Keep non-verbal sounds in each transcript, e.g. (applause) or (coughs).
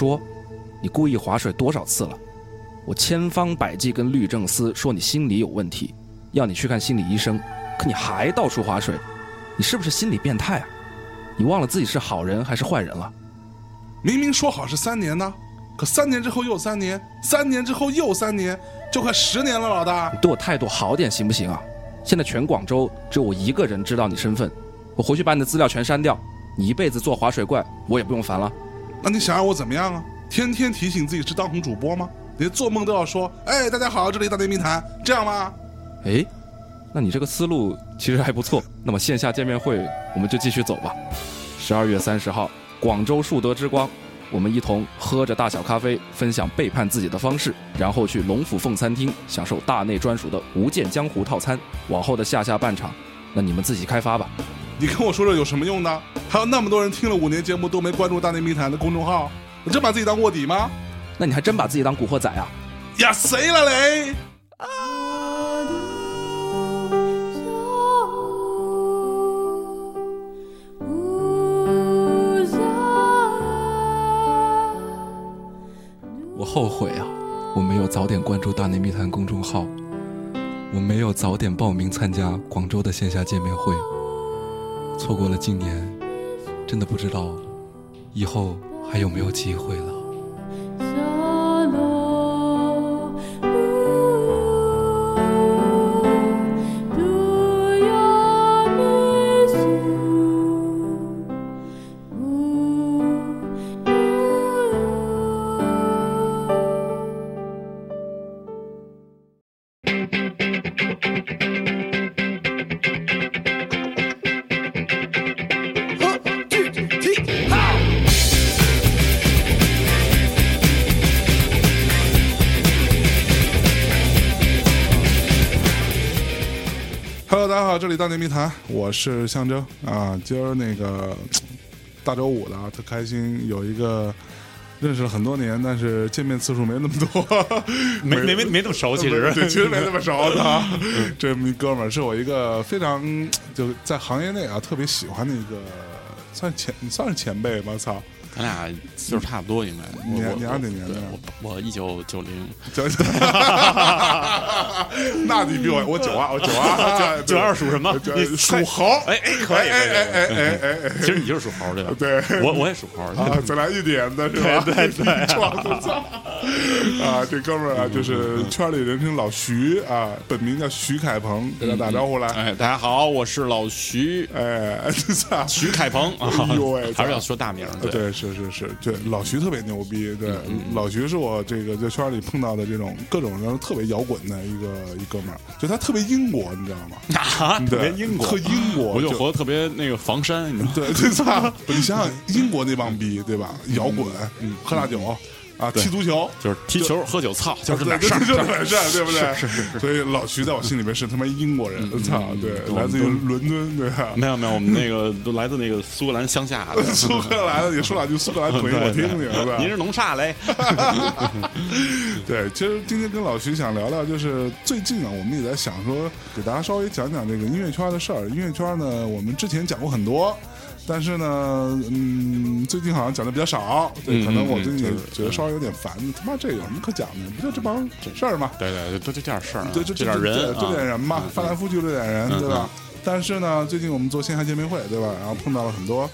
你说，你故意划水多少次了？我千方百计跟律政司说你心理有问题，要你去看心理医生，可你还到处划水，你是不是心理变态啊？你忘了自己是好人还是坏人了？明明说好是三年呢，可三年之后又三年，三年之后又三年，就快十年了，老大你。对我态度好点行不行啊？现在全广州只有我一个人知道你身份，我回去把你的资料全删掉，你一辈子做划水怪，我也不用烦了。那你想让我怎么样啊？天天提醒自己是当红主播吗？连做梦都要说，哎，大家好，这里大内密谈，这样吗？哎，那你这个思路其实还不错。那么线下见面会我们就继续走吧。十二月三十号，广州树德之光，我们一同喝着大小咖啡，分享背叛自己的方式，然后去龙府凤餐厅享受大内专属的无间江湖套餐。往后的下下半场，那你们自己开发吧。你跟我说这有什么用呢？还有那么多人听了五年节目都没关注大内密谈的公众号，你真把自己当卧底吗？那你还真把自己当古惑仔啊？呀，谁了嘞？我后悔啊，我没有早点关注大内密谈公众号，我没有早点报名参加广州的线下见面会，错过了今年，真的不知道以后还有没有机会了。大内密谈，我是象征啊。今儿那个 (tsk) 大周五的啊，特开心，有一个认识了很多年，但是见面次数没那么多，(laughs) 没没没没那么熟，其实对，其实没那么熟的 (laughs) 啊。这么一哥们儿是我一个非常就在行业内啊特别喜欢的一个，算前算是前辈吧，操。咱俩岁数差不多，应该。我我你你二哪年的我我一九九零，就 (laughs) 那你比我我九二，我九二，九二属什么？你属猴。哎哎，可以哎哎哎。哎哎哎其实你就是属猴对吧？对我我也属猴。啊，(laughs) 咱俩一点的是吧？对对！(laughs) 啊，这哥们儿啊，就是圈里人称老徐啊，本名叫徐凯鹏，给他打招呼来。哎，大家好，我是老徐，哎，徐凯鹏啊哎呦喂，还是要说大名。对，对，是是是，对，老徐特别牛逼。对，老徐是我这个在圈里碰到的这种各种人特别摇滚的一个一哥们儿，就他特别英国，你知道吗？(laughs) 啊，特对别英国，特英国，我就活得特别那个防山，你知道吗？(laughs) 对，对操！你想想英国那帮逼，对吧？摇滚，嗯喝大酒啊，踢足球，就是踢球、喝酒、操，就是这对点事儿。就这点事儿，对不对？是是是。所以老徐在我心里面是他妈英国人，操！对，嗯来自于伦敦，对吧？没有没有，我们那个都来自那个苏格兰乡下的。(laughs) 苏格兰的，你说两句苏格兰腿，(laughs) 我听听，是吧？您是农啥嘞？(laughs) 对，其实今天跟老徐想聊聊，就是最近啊，我们也在想说，给大家稍微讲讲这个音乐圈的事儿。音乐圈呢，我们之前讲过很多。但是呢，嗯，最近好像讲的比较少，对，嗯可能我最近觉得稍微有点烦。他妈这有什么可讲的？不就这帮事儿吗？对对对，就这点事儿啊，对，就这点人就这点啊，人嘛，翻来覆去这点人，对吧？但是呢，最近我们做线下见面会，对吧？然后碰到了很多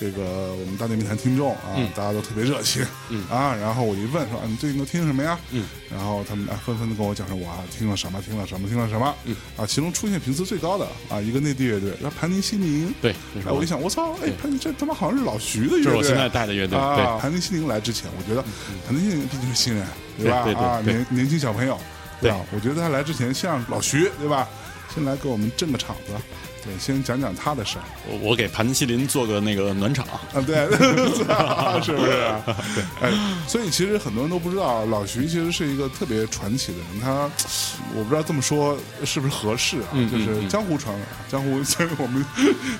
这个我们大内密谈听众啊，大家都特别热情，啊，然后我一问说，啊你最近都听什么呀？嗯，然后他们啊纷纷的跟我讲说，我啊，听了什么，听了什么，听了什么，嗯，啊，其中出现频次最高的啊，一个内地乐队，叫盘尼西林。对，哎，我一想，我操，哎，盘尼这他妈好像是老徐的乐队，这是我现在带的乐队，啊，对，盘尼西林来之前，我觉得盘尼西林毕竟是新人，对吧？对对对啊，年年轻小朋友，对啊？我觉得他来之前像老徐，对吧？先来给我们震个场子，对，先讲讲他的事儿我我给盘西林做个那个暖场，啊，对，(laughs) 是不是？对，(laughs) 哎，所以其实很多人都不知道，老徐其实是一个特别传奇的人。他，我不知道这么说是不是合适啊？嗯就是江湖传闻，江湖 (laughs) 我们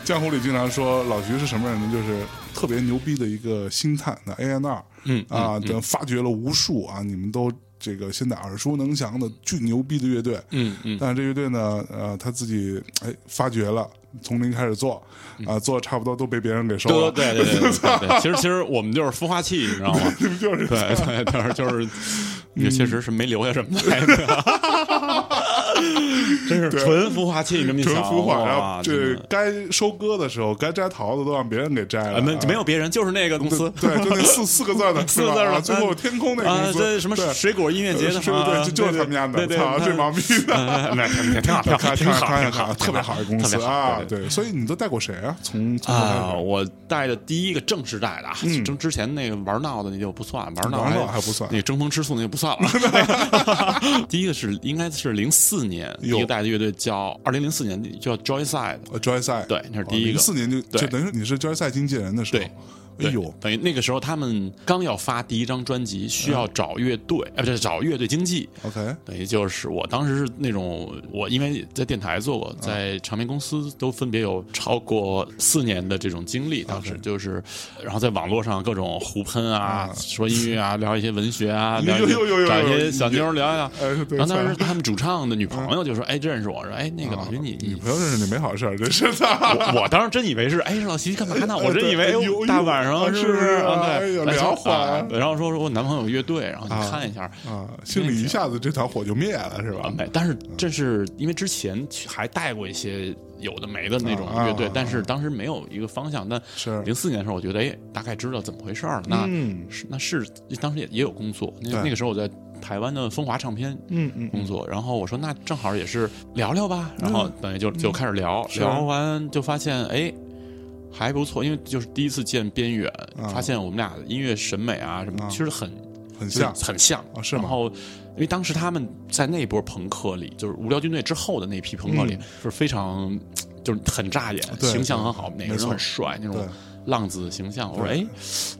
江湖里经常说老徐是什么人呢？就是特别牛逼的一个星探那 A N R，嗯啊，等发掘了无数啊，你们都这个现在耳熟能详的巨牛逼的乐队，嗯嗯，但是这乐队呢，呃，他自己哎发掘了，从零开始做啊，做的差不多都被别人给收了，对对对对对对，(laughs) 其实其实我们就是孵化器，你知道吗？(laughs) 就是对对，但是就是，也 (laughs) 确实是没留下什么来的，(laughs) 真是纯孵化器，你这么一想，纯孵化，然后这该收割的时候，该摘桃子都让别人给摘了，啊没啊没有别人，就是那个公司。对，就那四四个字的，四个字的 (laughs) 最后天空那公司，这什么水果音乐节的，是对，就就是他们家的，操，对最毛逼 (laughs) 的。挺挺好，挺好，看挺好，特别好的公司啊，对。所以你都带过谁啊？从啊，我带的第一个正式带的啊，之之前那个玩闹的那就不算，玩闹还不算那争风吃醋那就不算了。第一个是应该是零四年哟一个带的乐队叫二零零四年叫 Joyside，呃，Joyside，对那是第一个。零四年就对。就等于你是 Joyside 经纪人的时候。对，哎呦，等于那个时候他们刚要发第一张专辑，需要找乐队，呃，不是找乐队经纪。OK，等于就是我当时是那种，我因为在电台做过，在唱片公司都分别有超过四年的这种经历。当时就是，然后在网络上各种互喷啊，说音乐啊，(laughs) 聊一些文学啊，(laughs) 找一些小妞聊一聊。哎，然后当时他们主唱的女朋友就说：“哎，认识我说，哎，那个老徐你你。”女朋友认识你没好事儿，真是的。我我当时真以为是，哎，老徐干嘛呢？(laughs) 我真以为，大晚上啊是不是对，聊会儿啊然后说说我男朋友乐队，然后你啊看一下，啊，心里一下子这团火就灭了，是吧？但是这是因为之前还带过一些有的没的那种啊乐队，啊但是当时没有一个方向。但是。零四年的时候，我觉得哎，大概知道怎么回事儿了。那嗯。是那是当时也也有工作，那那个时候我在台湾的风华唱片嗯嗯工作，然后我说那正好也是聊聊吧，然后等于就就开始聊，是。聊完就发现哎。还不错，因为就是第一次见边远，啊发现我们俩的音乐审美啊什么，啊其实很很像很像啊是吗然后，因为当时他们在那波朋克里，就是无聊军队之后的那批朋克里，嗯是非常就是很扎眼，形象很好，每个人都很帅那种浪子形象。我说，对哎，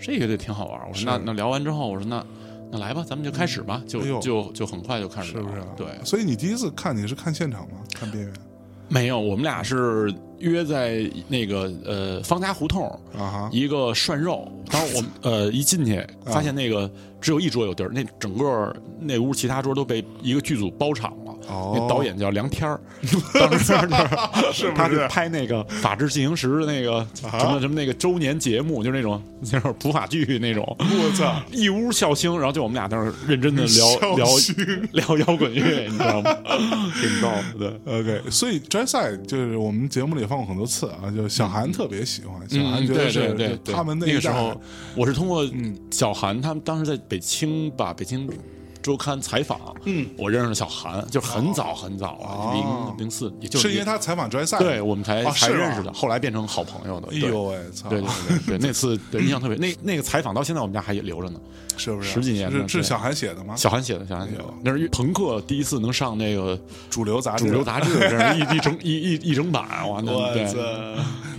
这个乐队挺好玩。我说，那那聊完之后，我说那那来吧，咱们就开始吧，就哎就就很快就开始了是不是啊？对，所以你第一次看你是看现场吗？看边缘没有，我们俩是约在那个呃方家胡同啊哈，一个涮肉，当时我们呃一进去发现那个只有一桌有地儿，那整个那屋其他桌都被一个剧组包场了。哦那导演叫梁天儿，(laughs) 当时是不他是拍那个《法制进行时》的那个什么什么那个周年节目，就是那种 (laughs) 就是普法剧那种。我操！一屋笑星，然后就我们俩在那儿认真的聊 (laughs) 聊聊摇滚乐，你知道吗？挺逗的。对，OK，所以 Joyside 就是我们节目里也放过很多次啊，就小韩特别喜欢，小韩觉得是对对对，他们那个时候，我是通过小韩他们当时在北京吧，北京周刊采访，嗯，我认识了小韩，就很早很早哦。啊，零零四，也就是因为他采访 Joyside，对我们才才认识的，后来变成好朋友的。哎呦喂，操，对对对对，那次对 (laughs) 印象特别，那那个采访到现在我们家还留着呢。是不是十几年了是是小韩写的吗？小韩写的，小韩写的。那是朋克第一次能上那个主流杂志，主流杂志，(laughs) 一一整一一一整版，哇，那！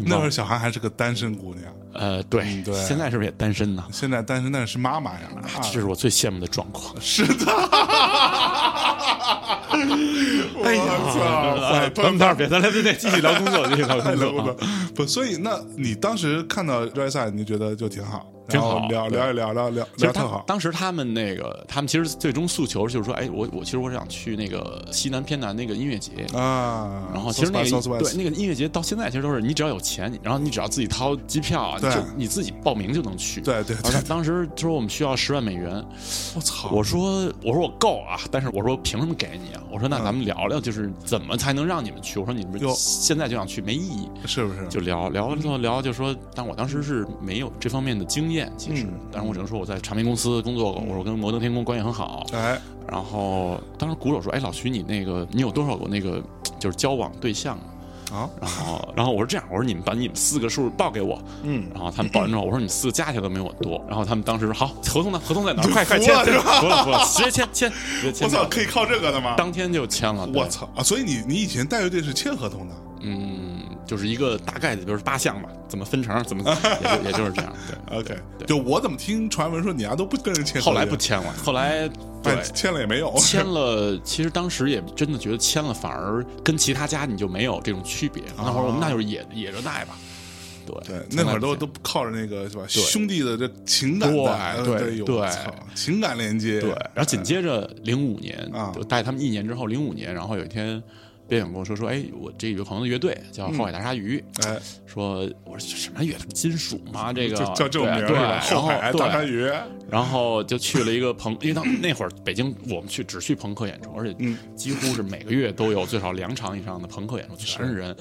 那会儿小韩还是个单身姑娘，呃，对嗯对现在是不是也单身呢？现在单身但是妈妈呀，啊这是我最羡慕的状况。是的。哎！呀，坏咱们待会儿别，咱来别别继续聊工作，继续聊工作。(laughs) 不，所以那你当时看到 Joyside，你就觉得就挺好，挺好聊聊一聊聊聊其实特好。当时他们那个，他们其实最终诉求就是说，哎，我我其实我是想去那个西南偏南那个音乐节。啊，然后其实那个对那个音乐节到现在其实都是你只要有钱，然后你只要自己掏机票，对就你自己报名就能去。对对对而且，当时说我们需要十万美元，我操！我说我说我够啊，但是我说凭什么给你啊？我说那咱们聊聊聊，就是怎么才能让你们去？我说你们哟现在就想去没意义，是不是？就聊聊完之后聊就说，但我当时是没有这方面的经验，其实嗯，但是我只能说我在唱片公司工作过，我说我跟摩登天空关系很好，哎，然后当时鼓手说，哎，老徐你那个你有多少个那个就是交往对象啊？啊，然后，然后我说这样，我说你们把你们四个数报给我，嗯，然后他们报完之后，我说你们四个加起来都没我多，然后他们当时说好，合同呢？合同在哪？快快签，签了是吧服了服了，直接签签，直接签我操，可以靠这个的吗？当天就签了。我，操啊！所以你你以前带乐队是签合同的嗯，就是一个大概的，比如说八项吧，怎么分成，怎么 (laughs) 也就也就是这样。对，？OK，对就我怎么听传闻说你丫都不跟人签后，来不签了，(laughs) 后来对哎签了也没有，签了，其实当时也真的觉得签了，反而跟其他家你就没有这种区别。那会儿我们那就是野野着带吧，对对，那会儿都都靠着那个是吧？兄弟的这情感对对对情感连接，对，然后紧接着零五年啊就带他们一年之后，零五年，然后有一天边远跟我说说，哎，我这有个朋友的乐队叫后海大鲨鱼，哎，说我说什么乐队？金属吗？这个就叫这种名后海大鲨鱼，然后就去了一个朋，因为当那会儿北京我们去只去朋克演出，而且嗯几乎是每个月都有最少两场以上的朋克演出，全是人，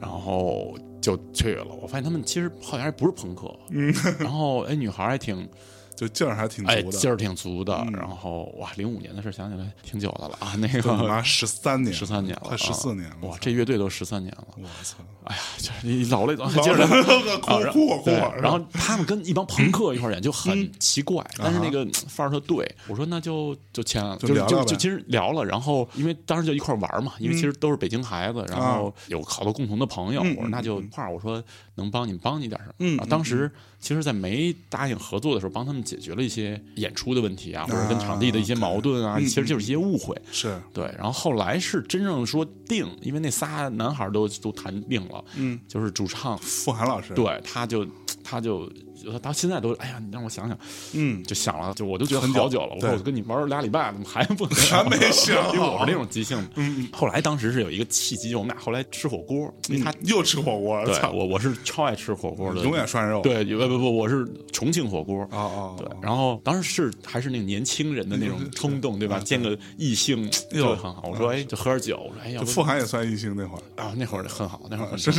然后就去了。我发现他们其实好像还不是朋克，嗯，然后哎，女孩还挺就劲儿还挺哎足的。劲儿挺足的，嗯然后哇，零五年的事想起来挺久的了啊，那个妈十三年，十三年了，快十四年了。啊哇，这乐队都十三年了，我操！哎呀，就是你老了，(laughs) 着来。(laughs) 了，啊然哭哭哭。然后他们跟一帮朋克一块儿演就很奇怪，但是那啊个范儿特对。我说那就就签了，就就就就其实聊了。然后因为当时就一块玩嘛，因为其实都是北京孩子，然后有好多共同的朋友。嗯我说那就一块儿，我说能帮你帮你点什么。当时其实，在没答应合作的时候，帮他们解决了一些演出的问题啊，或者跟场地的一些矛盾啊，嗯其实就是一些误会。是。对，然后后来是真正说定，因为那仨男孩都都谈定了，嗯，就是主唱傅涵老师，，对，他就他就到现在都，哎呀，你让我想想，嗯，就想了，就我都觉得很久好久了。我说我跟你玩了俩礼拜，怎么还不 (laughs) 还没想好因为我是那种即兴的。嗯，后来当时是有一个契机，我们俩后来吃火锅，因为他又吃火锅，对操，我我是超爱吃火锅的，永远涮肉。对，不不不，我是重庆火锅。哦哦，对，然后当时是还是那个年轻人的那种冲动，对吧？见个异性就很好。我说，哎，就喝点酒。我说，哎呀，就傅涵也算异性那会儿，啊，那会儿很好，那会儿很正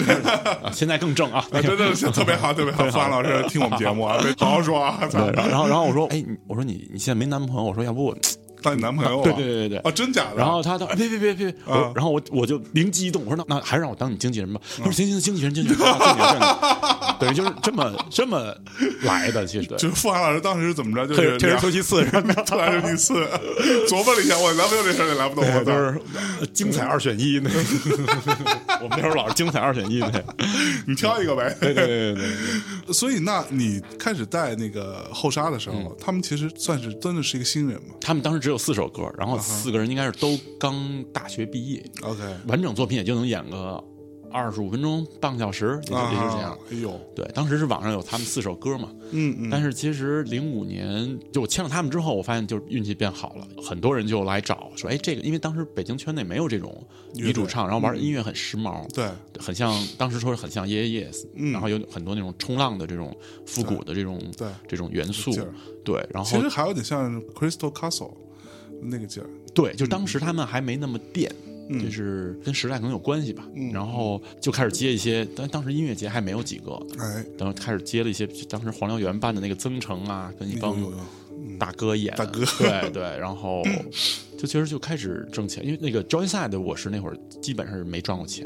啊，现在更正啊。啊，真的是特别好，特别好。傅涵老师听我们节目啊，(laughs) 好好说啊，对，然后 (laughs) 然后然后我说，哎，我说你你现在没男朋友？我说要不我当你男朋友啊？对对对对对哦，真假的？然后他他哎别别别别，啊然后我我就灵机一动，我说那那还是让我当你经纪人吧。他说行行，经纪人经纪人，啊经纪人，经纪人对，就是这么这么来的，其实对。就是傅涵老师当时是怎么着？就是退而是两求其次，是吧？(laughs) 突然就第四，琢磨了一下，我男朋友这事儿也来不动，我都操！是精彩二选一那个，(laughs) 我们那时候老是精彩二选一那，你挑一个呗。对对对对对。所以，那你开始带那个后沙的时嗯候，他们其实算是真的是一个新人嘛他们当时只有四首歌，然后四个人应该是都刚大学毕业，？OK，完整作品也就能演个二十五分钟、半个小时，也就也就这样。啊。。哎呦，对，当时是网上有他们四首歌嘛，嗯嗯，但是其实零五年就我签了他们之后，我发现就是运气变好了，很多人就来找说，哎，这个因为当时北京圈内没有这种女主唱，然后玩音乐很时髦，对，很像当时说是很像 Yeah Yes，、嗯。然后有很多那种冲浪的这种复古的这种对。这种元素，对，然后其实还有点像 Crystal Castle 那个劲儿。对，就当时他们还没那么电。嗯。就是跟时代可能有关系吧，嗯然后就开始接一些，但当时音乐节还没有几个，哎，然后开始接了一些，当时黄燎原办的那个增城啊，跟一帮大哥演，大哥。对对，然后就其实就开始挣钱，因为那个 Joyside 我是那会儿基本上是没赚过钱，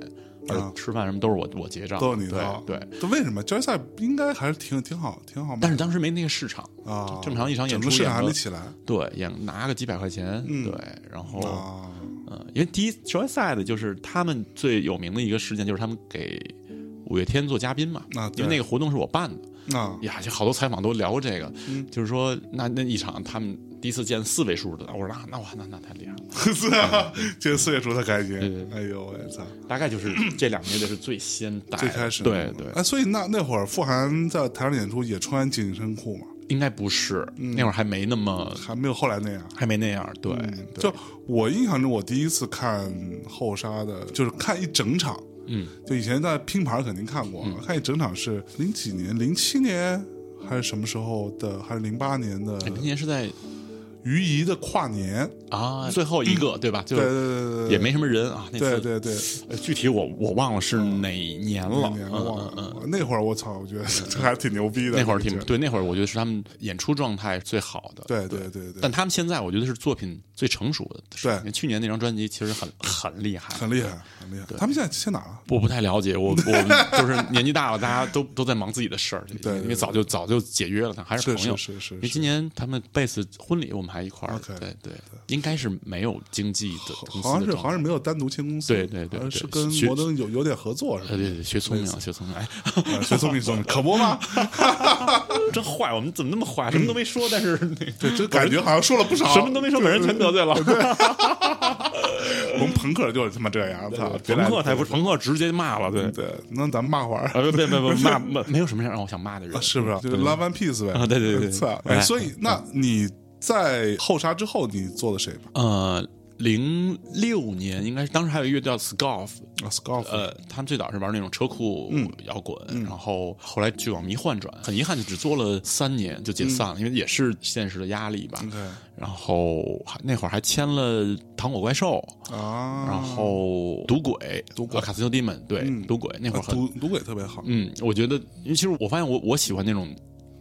吃饭什么都是我我结账，都是你对掏对。这为什么决赛应该还是挺挺好，挺好的？但是当时没那个市场，啊，正常一场演出市场出还没起来对，演拿个几百块钱，嗯对，然后啊。嗯，因为第一 Joyside 就是他们最有名的一个事件，就是他们给五月天做嘉宾嘛，啊因为那个活动是我办的，啊，呀，就好多采访都聊过这个，嗯就是说那那一场他们第一次见四位数的，我说那那哇那那太厉害了，是啊，见四位数的开心对对，哎呦我操！大概就是这两个乐队是最先带，最开始。对对，哎，所以那那会儿傅函在台上演出也穿紧身裤嘛，应该不是，嗯。那会儿还没那么还没有后来那样。还没那样，对，就我印象中，我第一次看后沙的，就是看一整场。嗯，就以前在拼盘肯定看过，看一整场是零几年，零七年还是什么时候的？还是零八年的？哎今年是在于怡的跨年？啊最后一个对吧？就对对对对对，也没什么人啊，那次对对对，呃具体我我忘了是哪年了，那年嗯忘嗯嗯。那会儿我操，我觉得这还挺牛逼的。那会儿挺对，那会儿我觉得是他们演出状态最好的。对对对对，但他们现在我觉得是作品最成熟的。对因为去年那张专辑其实很很厉害，很厉害，很厉害。他们现在去哪了？我不太了解，我 (laughs) 我就是年纪大了，大家都都在忙自己的事儿，对对因为早就早就解约了，但还是朋友。是是是因为今年他们贝斯婚礼我们还一块儿对对，应该是没有经济的公司好像是好像是没有单独签公司，对对对是跟摩登有有点合作是吧呃？对对，学聪明了，学聪明了，哎，(laughs) 啊学聪明聪明，可不吗？(laughs) 真坏，我们怎么那么坏？什么都没说，但是对，这感觉好像说了不少，什么都没说，把人全得罪了。(laughs) 我们朋克就是他妈这样，操！朋克才不是，朋克直接骂了，对。对，那咱骂会儿。啊，别别别别骂骂，没有什么让我想骂的人，啊是不是？就 Love and Peace 呗。啊对对对对操！所以那你在后沙之后，你做了谁吗？呃，零六年，应该是当时还有一个乐队叫 Scarf，啊，Scarf，呃，他们最早是玩那种车库嗯。摇滚，然后后来去往迷幻转，很遗憾就只做了三年就解散了，因为也是现实的压力吧。然后还那会儿还签了糖果怪兽，啊，然后赌鬼，赌鬼卡西诺 Demon，对，嗯赌鬼那会儿很，赌赌鬼特别好。嗯，我觉得，因为其实我发现我我喜欢那种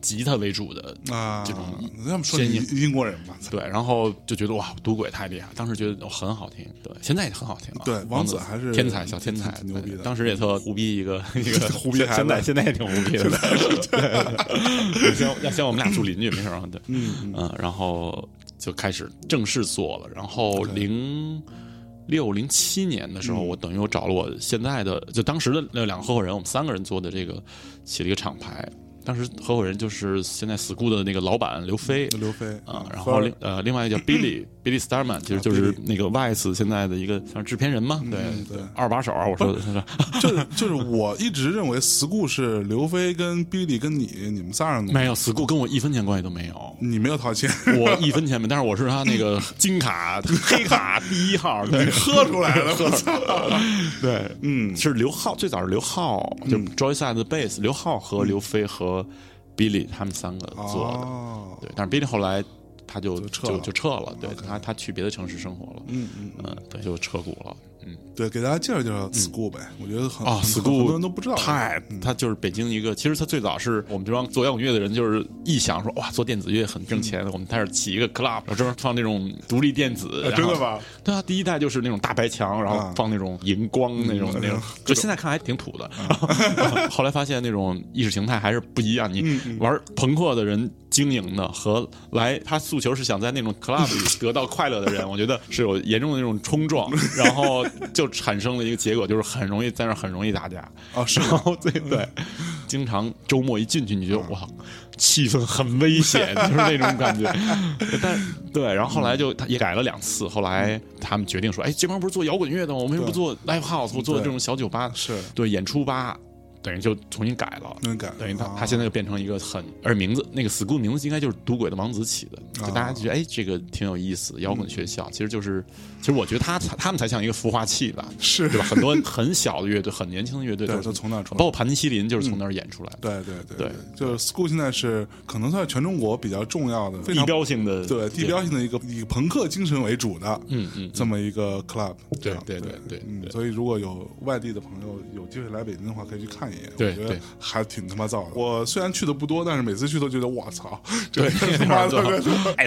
吉他为主的啊，这种他们说你先英国人嘛，对，然后就觉得哇，赌鬼太厉害，当时觉得哦很好听，对，现在也很好听啊。对王王子还是天才，小天才，牛逼的对当时也特胡逼一个 (laughs) 一个胡逼现在现在也挺胡逼的。要先我们俩住邻居，没事啊。对，嗯嗯，然后就开始正式做了，然后零。六零七年的时嗯候，我等于我找了我现在的，就当时的那两个合伙人，我们三个人做的这个起了一个厂牌。当时合伙人就是现在 school 的那个老板刘飞，刘飞啊，然后另呃另外一个叫 (clears throat) Billy Billy Starman，其实就是那个 Vice 现在的一个像制片人嘛，对嗯对二把手啊，我说的？就是就是我一直认为 school 是刘飞跟 Billy 跟你你们仨人，没有 school 跟我一分钱关系都没有，你没有掏钱，我一分钱没，但是我是他那个金卡 (laughs) 黑卡第一号，对，喝出来了，我操！(laughs) 对，嗯是刘浩，最早是刘浩，就 Joyside 的 Base 刘浩和刘飞和 Billy 他们三个做的，哦，对，但是 Billy 后来他就就撤了。就就撤了，对他他去别的城市生活了，嗯嗯，嗯，对，就撤股了，嗯。对，给大家介绍介绍 school 呗，我觉得很啊很很，school 多人都不知道，太，他就是北京一个，其实他最早是我们这帮做摇滚乐的人，就是一想说哇，做电子乐很挣钱，我们开始起一个 club，然后专门放那种独立电子，真的吗？对啊，第一代就是那种大白墙，然后啊。放那种荧光那种嗯那种，就现在看还挺土的。(laughs) 后来发现那种意识形态还是不一样，你嗯。玩朋克的人经营的和来他诉求是想在那种 club 里得到快乐的人，我觉得是有严重的那种冲撞，(laughs) 然后 (laughs) 就产生了一个结果，就是很容易在那儿很容易打架。哦，是然后对对，经常周末一进去，你觉得嗯哇，气氛很危险，就是那种感觉。(laughs) 但对，然后后来就他也改了两次，后来他们决定说，哎，这帮不是做摇滚乐的吗？我们又不做 live house，不做这种小酒吧？是对，演出吧，等于就重新改了。重新改，等于他啊他现在就变成一个很，而名字那个 school 名字应该就是赌鬼的王子起的，就大家就觉得哎这个挺有意思，摇滚学校其实就是，其实我觉得他才他们才像一个孵化器吧，(laughs) 是对吧？很多很小的乐队，很年轻的乐队对，都都从那儿出来包。括盘尼西林就是从那儿演出来的，对对对对就是 school 现在是可能算是全中国比较重要的、地标性的，对地标性的一个以朋克精神为主的，嗯嗯，这么一个 club。对对对对所以如果有外地的朋友有机会来北京的话，可以去看一眼。对我觉得对还挺他妈燥的。我虽然去的不多，但是每次去都觉得我操，这对，太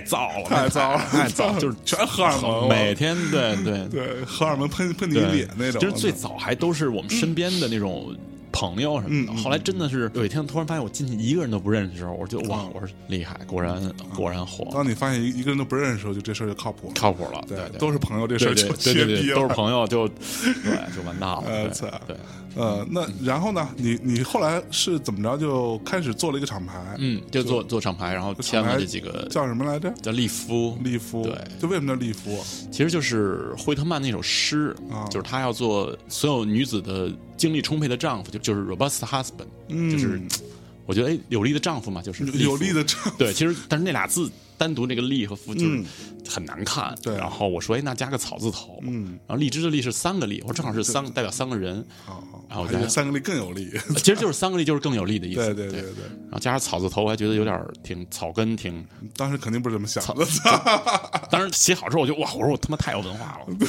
燥了，太燥了，太燥，就是全荷尔蒙，每天对对对荷尔蒙喷喷你对脸那种。其实最早还都是我们身边的那种。朋友什么的，后来真的是有一天突然发现我进去一个人都不认识的时候，我就哇嗯，我说厉害，果然果然火，当你发现一一个人都不认识的时候，就这事儿就靠谱了。靠谱了，对对，对，都是朋友，这事儿就对对了。都是朋友，就对就完蛋了，(laughs) 对呃操对，呃，那然后呢？你你后来是怎么着就开始做了一个厂牌？嗯，就做做厂牌，然后签了这几个叫什么来着？叫利夫，利夫。对就为什么叫利夫？其实就是惠特曼那首诗，啊就是他要做所有女子的精力充沛的丈夫，就就是 robust husband，、嗯就是我觉得哎，有力的丈夫嘛，就是有力的丈夫。对，其实但是那俩字单独那个力和夫就是嗯很难看。对然后我说哎，那加个草字头，嗯，然后荔枝的荔是三个荔，我说正好是三代表三个人，好好，然后我觉得三个力更有力。(laughs) 其实就是三个荔就是更有力的意思。对对对对对，然后加上草字头，我还觉得有点儿挺草根，挺。当时肯定不是这么想的。(laughs) 当时写好之后，我就哇，我说我他妈太有文化了。(laughs)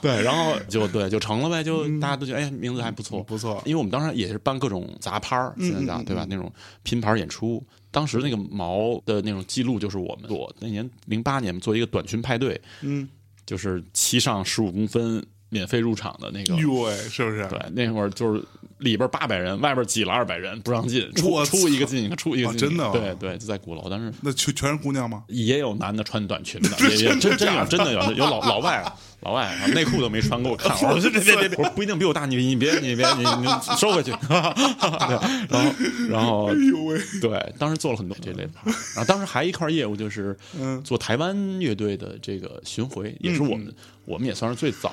对，然后就对就成了呗，就大家都觉得哎名字还不错，不错因为我们当时也是办各种杂拍儿，现在讲对吧？那种拼盘演出。当时那个毛的那种记录就是我们做，那年零八年做一个短裙派对，嗯，就是七上十五公分免费入场的那个，哟喂，是不是？对，那会儿就是里边八百人，外边挤了二百人，不让进，出出一个进一个，出一个进。一个，哦真的啊？对对，就在鼓楼，但是那全全是姑娘吗？也有男的穿短裙的，(laughs) 也也真真有真的有有老老外 (laughs) 老外啊内裤都没穿给我看，(laughs) 我说别别别别，我说不一定比我大，你你别你别你你收回去，对，然后然后对，当时做了很多这类的牌，然后当时还一块业务就是嗯做台湾乐队的这个巡回，也是我们我们也算是最早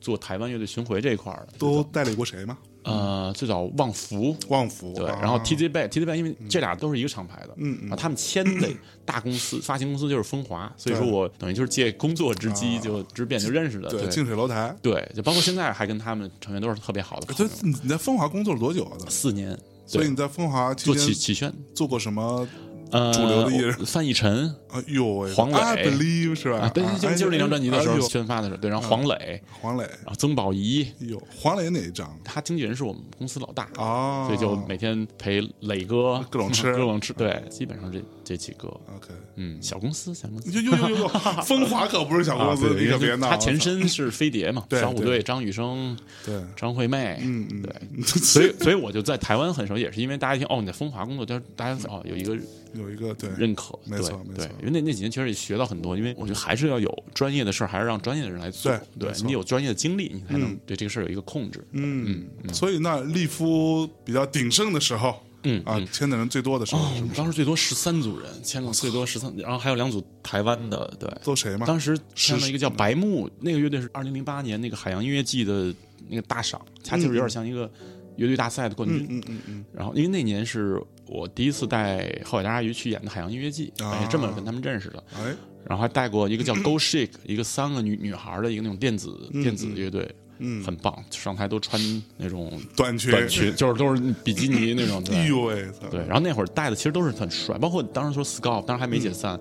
做台湾乐队巡回这一块儿的，都代理过谁吗？呃，最早旺福，旺福对，啊。然后 TZ Bay，TZ Bay 因为这俩都是一个厂牌的，嗯他们签的大公司 (clears throat) 发行公司就是风华，所以说我等于就是借工作之机就之便就认识的，对对。近水楼台。对，就包括现在还跟他们成员都是特别好的朋这友，你在风华工作了多久啊？四年，所以你在风华做启间启轩，做过什么？呃，主流的艺人？范逸臣哎呦喂，黄磊 I believe 是吧？啊，对，就哎就是那张专辑的时候宣发的时候，对，然后黄磊，黄磊，然后曾宝仪，哎呦，黄磊哪一张他经纪人是我们公司老大，啊？所以就每天陪磊哥各种吃 (laughs) 各种吃，对，基本上这这几个，OK，嗯，小公司，小公司。呦呦呦呦，风华可不是小公司，啊你可别闹。他前身是飞碟嘛，(laughs) 小虎队张雨生、对，张惠妹，嗯嗯，对，(laughs) 所以所以我就在台湾很熟，也是因为大家一听哦你在风华工作，就是大家哦有一个有一个对认可，没错没错对对，因为那那几年确实也学到很多，因为我觉得还是要有专业的事儿，还是让专业的人来做，对对你有专业的经历，你才能嗯对这个事儿有一个控制，嗯，嗯所以那利夫比较鼎盛的时候，嗯啊，签的人最多的时候当时最多十三组人，签了最多十三，然后还有两组台湾的，对，都谁吗？当时签了一个叫白木，那个乐队是二零零八年那个海洋音乐季的那个大赏，它就是有点像一个乐队大赛的冠军。嗯嗯嗯，然后因为那年是我第一次带后海大鲨鱼去演的海洋音乐季，啊也这么跟他们认识的。哎，然后还带过一个叫 Go Shake，(clears throat) 一个三个女女孩的一个那种电子电子乐队，嗯，很棒，上台都穿那种 (laughs) 短裙，短裙，就是都是比基尼那种。对 (laughs) 哎呦喂，对，，然后那会儿带的其实都是很帅，包括当时说 Scout，当时还没解散，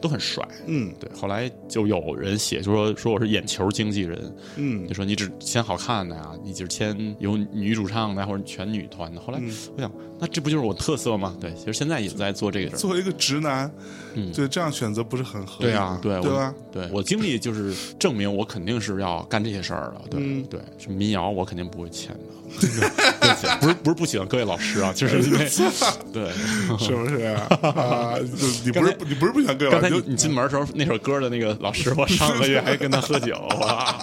都很帅。嗯对，后来就有人写就说说我是眼球经纪人，嗯就说你只签好看的呀，你只签有女主唱的或者全女团的。后来嗯我想，那这不就是我特色吗？对，其实现在也在做这个事儿。作为一个直男，嗯对这样选择不是很合理？对啊，对我对吧？对我经历就是证明我肯定是要干这些事儿的。对、嗯对，什么民谣我肯定不会签的。对 (laughs) 不起不是不是不喜欢各位老师啊，就是因为 (laughs) 对。(laughs) 是不是啊？啊就你不是你不是不想跟刚才就你你进门的时候，那首歌的那个老师，我上个月还跟他喝酒，哇，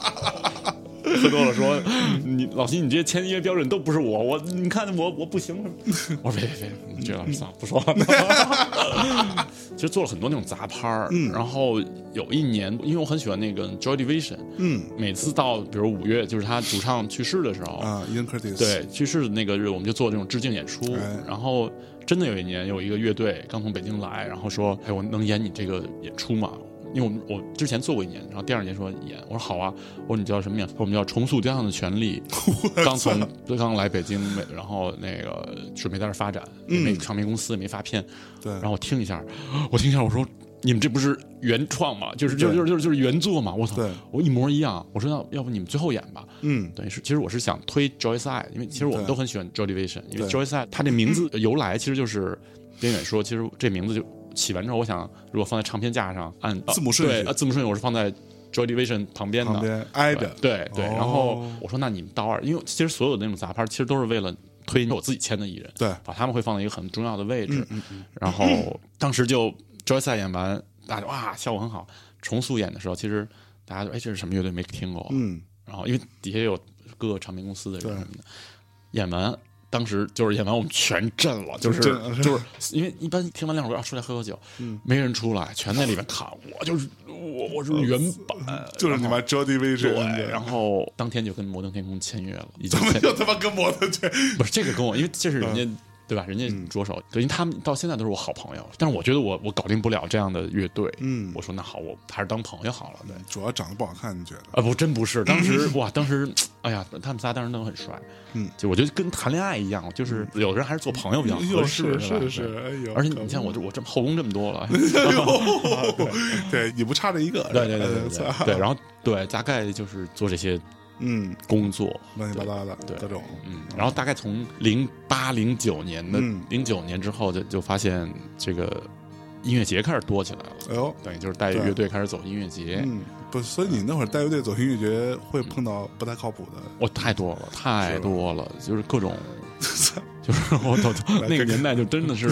喝多了说你老秦，你这些签约标准都不是我，我你看我我不行，(laughs) 我说别别别，你这老师算了不说了。(laughs) 其实做了很多那种杂拍儿，嗯然后有一年，因为我很喜欢那个 Joy Division，嗯每次到比如五月，就是他主唱去世的时候，啊，Ian Curtis 对，去世的那个日，我们就做这种致敬演出。哎然后真的有一年，有一个乐队刚从北京来，然后说：“哎，我能演你这个演出吗？”因为我们我之前做过一年，然后第二年说演，我说好啊，我说你叫什么名？我们叫重塑雕像的权利，(laughs) 刚从刚来北京，没然后那个准备在这发展，也没唱片公司也没发片，对，然后我听一下，我听一下，我说你们这不是原创吗？就是就是就是就是就是原作嘛！我操对，我一模一样。我说那要不你们最后演吧？嗯等于是，其实我是想推 Joyce I，因为其实我们都很喜欢 Joy Division，因为 Joyce I 它这名字 (clears throat) 由来其实就是边远说，其实这名字就起完之后，我想如果放在唱片架上按字母顺序对，呃字母顺序我是放在 Joy Division 旁边的，挨着，对对。哦然后我说那你们到二，因为其实所有的那种杂牌其实都是为了推我自己签的艺人，对，把他们会放在一个很重要的位置。嗯嗯然后当时就 Joyce 演完，大家哇效果很好。重塑演的时候，其实大家就哎这是什么乐队没听过，嗯然后因为底下有各个唱片公司的人对什么的，演完当时就是演完我们全震了，就是就是因为一般听完两首歌啊出来喝喝酒，嗯没人出来，全在里面看，我就是我我是原版，就是你妈 Joy Division，对，然后当天就跟摩登天空签约了，已经签怎么又他妈跟摩登签？不是这个跟我，因为这是人家。对吧？人家着手，等于他们到现在都是我好朋友，但是我觉得我我搞定不了这样的乐队。嗯我说那好，我还是当朋友好了。对，主要长得不好看，你觉得？啊不，真不是。当时 (laughs) 哇，当时哎呀，他们仨当时都很帅。嗯，就我觉得跟谈恋爱一样，就是有的人还是做朋友比较合又适，是是是，哎呦！而且你像我这我这后宫这么多了 (laughs) (laughs) 对，你不差这一个，对对对对对对，然后对，大概就是做这些嗯，工作，乱七八糟的对各种，嗯，然后大概从零八零九年的嗯。零九年之后，就就发现这个音乐节开始多起来了，哎呦，等于就是带对乐队开始走音乐节，嗯，不，所以你那会儿带乐队走音乐节会碰到不太靠谱的，我太多了，太多了，就是各种。(laughs) 就是我都那个年代就真的是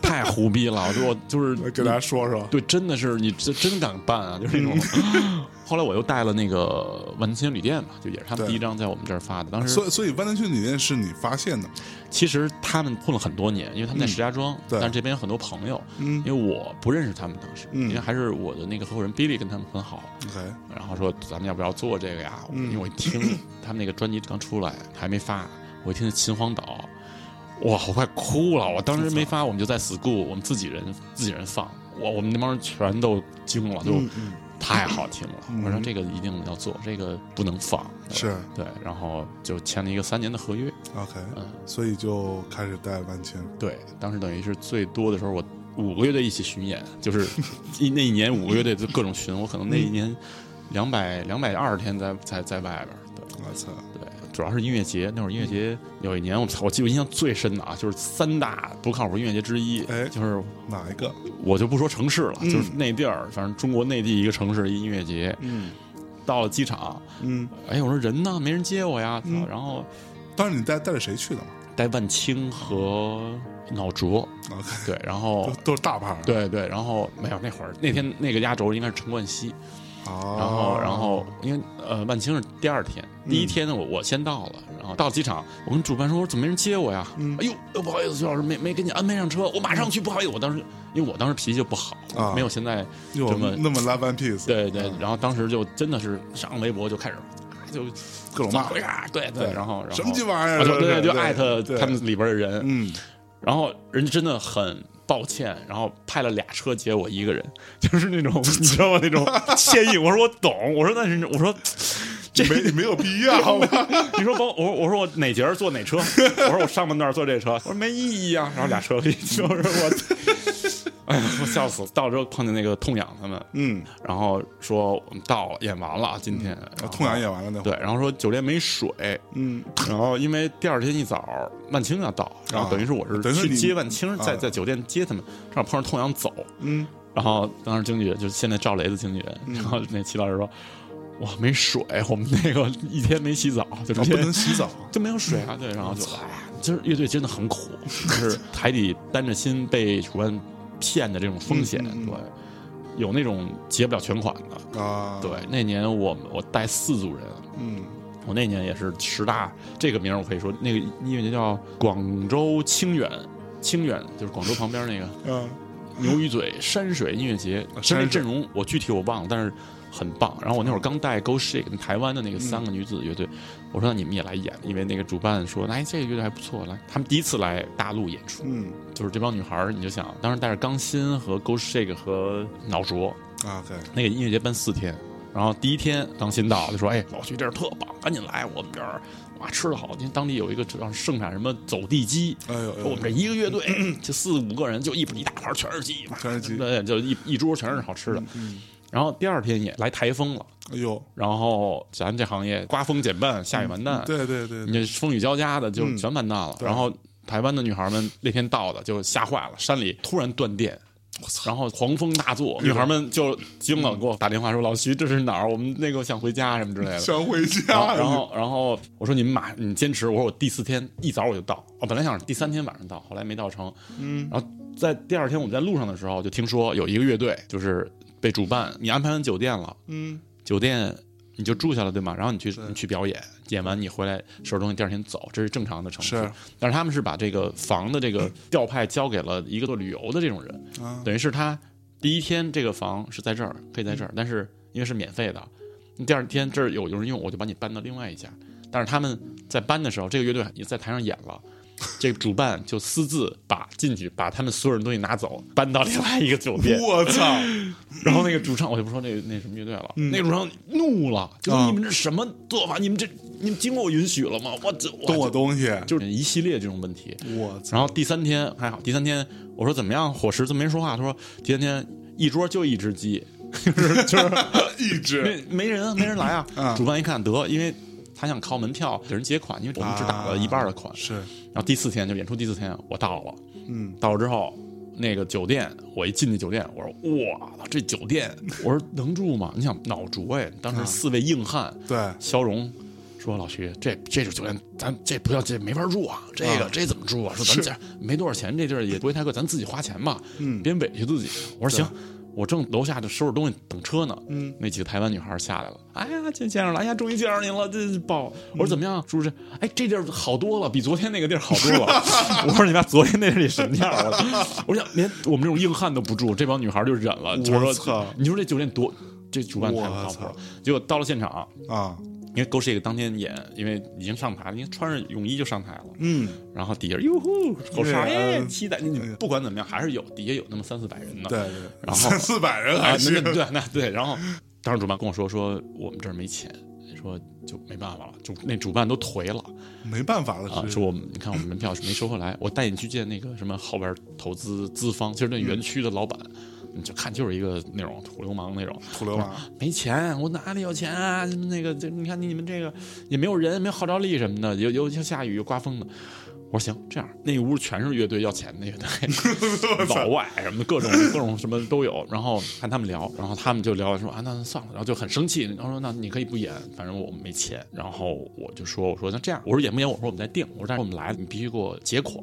太胡逼了，我就我就是来跟大家说说，对，真的是你真真敢办啊，就是那种。(laughs) 后来我又带了那个万能青年旅店嘛，就也是他们第一张在我们这儿发的。当时所以所以万能青年旅店是你发现的？其实他们混了很多年，因为他们在石家庄，对但是这边有很多朋友，嗯因为我不认识他们当时，嗯因为还是我的那个合伙人 Billy 跟他们很好，，OK，然后说咱们要不要做这个呀？嗯因为我一听 (laughs) 他们那个专辑刚出来还没发，我一听秦皇岛，哇，我快哭了！我当时没发，我们就在 school，我们自己人自己人放，哇，我们那帮人全都惊了，就太好听了。嗯我说这个一定要做，这个不能放。是对，然后就签了一个三年的合约。OK，嗯，所以就开始带万青。对，当时等于是最多的时候，我五个乐队一起巡演，就是 (laughs) 一那一年五个乐队就各种巡，我可能那一年两百两百二十天在在在外边儿。对我操，对，主要是音乐节，那会儿音乐节有一年我操，(laughs) 我记得印象最深的啊，就是三大不靠谱音乐节之一，哎就是哪一个？我就不说城市了，嗯就是那地儿，反正中国内地一个城市音乐节，嗯到了机场，嗯，哎，我说人呢？没人接我呀，然后当时你带带着谁去的嘛带万青和脑浊，？OK，对，然后都都是大牌。对对，然后没有那会儿那天那个压轴应该是陈冠希，哦，然后然后因为呃万青是第二天，第一嗯天呢我我先到了，然后到机场，我跟主办说，我说怎么没人接我呀？嗯。哎呦，呃不好意思，徐老师没没给你安排上车，我马上去，不好意思，我当时因为我当时脾气就不好，啊。没有现在这么那么 love and peace，对对，嗯。然后当时就真的是上微博就开始就各种骂。怎么回事儿？对对，然后然后。什么鸡玩意儿？对就艾特他们里边的人，嗯，然后人家真的很抱歉，然后派了俩车接我一个人，(laughs) 就是那种 (laughs) 你知道吗？那种歉意。我说我懂，我说但是我说 (laughs) 这没没有必要吧？你说我我我说我哪节坐哪车？我说我上半段坐这车，我说没意义啊。然后俩车里就是我，哎呀，我笑死！到了之后碰见那个痛痒他们，嗯，然后说我们到了演完了今天，痛痒演完了那会对，，然后说酒店没水，嗯，然后因为第二天一早万青要到，然后等于是我是去接万青，在啊。在酒店接他们，正好碰上痛痒走，嗯，然后当时经纪人就是现在赵雷的经纪人，然后那齐老师说。哇，没水，我们那个 (laughs) 一天没洗澡，就不能洗澡，(laughs) 就没有水啊。对，然后就哎呀，就是乐队真的很苦，就是 (laughs) 台底担着心被主办骗的这种风险，对，有那种结不了全款的。啊，对，，那年我我带四组人，嗯，我那年也是十大这个名儿，我可以说那个音乐节叫广州清远，清远就是广州旁边那个 (laughs) 嗯，牛鱼嘴山水音乐节，啊山水其实那阵容我具体我忘了，但是很棒。然后我那会儿刚带 Go Shake 台湾的那个三个女子乐队，我说那你们也来演，因为那个主办说，哎，这个乐队还不错，来，他们第一次来大陆演出，嗯就是这帮女孩儿，你就想，当时带着钢心和 Go Shake 和脑浊，啊，OK，那个音乐节办四天，然后第一天刚新到就说：“哎，老徐这儿特棒，赶紧来我们这儿，哇，吃的好。因为当地有一个让盛产什么走地鸡，哎呦，说我们这一个乐队就四五个人，就一一大盘全是鸡，全是鸡对，就一一桌全是好吃的。嗯，然后第二天也来台风了，哎呦，然后咱这行业刮风减半，下雨完蛋，对对对，你这风雨交加的就嗯全完蛋了。对然后台湾的女孩们那天到的就吓坏了，山里突然断电。然后狂风大作，女孩们就惊了，给我打电话说：“老徐，这是哪儿？我们那个想回家什么之类的。(laughs) ”想回然家后，，然后，然后我说你们马，你坚持。我说我第四天一早我就到，我本来想第三天晚上到，后来没到成。嗯，然后在第二天我们在路上的时候，就听说有一个乐队就是被主办，你安排完酒店了，嗯，酒店你就住下了，对吗？然后你去你去表演，演完你回来收拾东西，第二天走，这是正常的程序是。但是他们是把这个房的这个调派交给了一个做旅游的这种人，啊，等于是他第一天这个房是在这儿，可以在这儿，但是因为是免费的，第二天这儿有有人用，我就把你搬到另外一家。但是他们在搬的时候，这个乐队也在台上演了，这个主办就私自把进去，把他们所有人东西拿走，搬到另外一个酒店。我操，然后那个主唱，我就不说那那什么乐队了，那个主唱怒了，就说啊你们这什么做法？你们这你们经过我允许了吗？我这动我东西，就是一系列这种问题。我操，然后第三天还好，第三天我说怎么样，伙食怎么没人说话？他说第三天一桌就一只鸡，(laughs) 就是就是 (laughs) 一只，没没人啊，没人来啊。嗯主办一看得，因为他想靠门票给人结款，因为我们只打了一半的款。是，然后第四天就演出第四天我到了，嗯，到了之后。那个酒店，我一进那酒店，我说哇，这酒店，我说能住吗？你想脑浊哎，当时四位硬汉，对，肖荣说：“老徐，这这种酒店，咱这不要这没法住啊！这个、啊这怎么住啊？说咱是这没多少钱，这地儿也不会太贵，咱自己花钱吧，嗯别委屈自己。”我说：“行。”我正楼下就收拾东西等车呢，嗯，那几个台湾女孩下来了，哎呀，见见着了，哎呀，终于见着您了，这抱。我说怎么样，叔叔？哎，这地儿好多了，比昨天那个地儿好多了。我说你妈，昨天那是什么样啊？我想连我们这种硬汉都不住，这帮女孩就忍了。就我说操你说这酒店多，这主办太不靠谱了。结果到了现场，啊，因为 Go Shake 当天演，因为已经上台了，因为穿着泳衣就上台了，嗯，然后底下哟呼，狗啥对耶，嗯期待你不管怎么样，还是有底下有那么三四百人呢。对对，(laughs) 然后三四百人还行那，对那对，然后当时主办跟我说说我们这儿没钱，说就没办法了，主那主办都颓了没办法了，啊，是说我们你看我们门票是没收回来，我带你去见那个什么后边投资资方，就是那园区的老板。你就看就是一个那种土流氓那种，土流氓，没钱，我哪里有钱啊？那个这你看你们这个也没有人，没有号召力什么的，有有像下雨有刮风的。我说行，这样那屋全是乐队要钱的乐队，(laughs) 老外什么的各种各种什么都有。然后看他们聊，然后他们就聊说啊，那算了，然后就很生气，然后说那你可以不演，反正我们没钱。然后我就说我说那这样，我说演不演？我说我们再定。我说但是我们来了，你必须给我结款，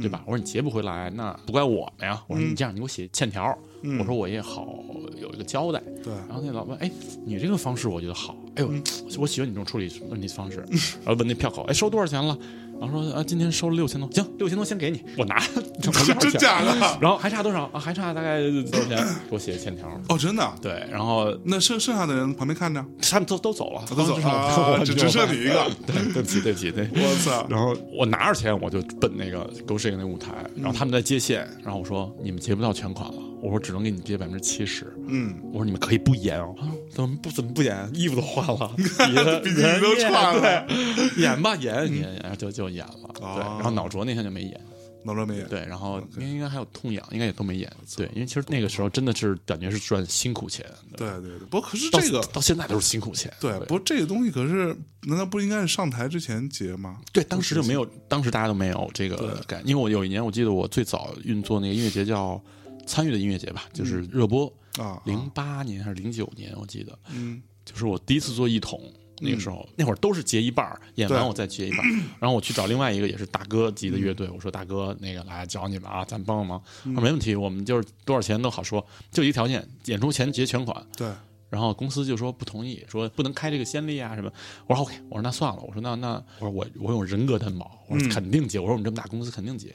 对吧？我说你结不回来，那不怪我们呀。我说你这样，你给我写欠条。我说我也好有一个交代。对，然后那老板，哎，你这个方式我觉得好，哎呦，我喜欢你这种处理问题方式。然后问那票口，哎，收多少钱了？然后说啊，今天收了六千多，行，六千多先给你，我拿，(laughs) 真假的？然后还差多少啊？还差大概多少钱？给我写个欠条。哦，真的？对，然后那剩剩下的人旁边看着，他们都都走了，都走了，啊只只剩你一个。(laughs) 对，对不起，对不起，对。我操！然后我拿着钱，我就奔那个 Go Shake 那舞台，然后他们在接线，然后我说你们结不到全款了，我说只能给你结百分之七十，嗯，我说你们可以不演哦，怎么不怎么不演？衣服都换了，(laughs) 演比基尼都穿了对，(laughs) 演吧演演演，然后就就演了，对，哦然后脑浊那天就没演，脑浊没演。对，然后应该应该还有痛痒，应该也都没演，对，因为其实那个时候真的是感觉是赚辛苦钱，对对对，不过可是这个到现在都是辛苦钱，对，不过这个东西可是难道不应该是上台之前结吗？对，当时就没有，当时大家都没有这个感，因为我有一年我记得我最早运作那个音乐节叫参与的音乐节吧，就是热播，啊，零八年还是零九年我记得，嗯就是我第一次做一统。那个时候，那会儿都是结一半儿，演完我再结一半儿。(clears throat) 然后我去找另外一个也是大哥级的乐队，我说大哥，那个来找你们啊，咱帮帮忙。他说没问题，我们就是多少钱都好说，就一个条件，演出前结全款。对，然后公司就说不同意，说不能开这个先例啊什么。我说 OK，我说那算了，我说那那我说我我有人格担保，我说肯定结，我说我们这么大公司肯定结。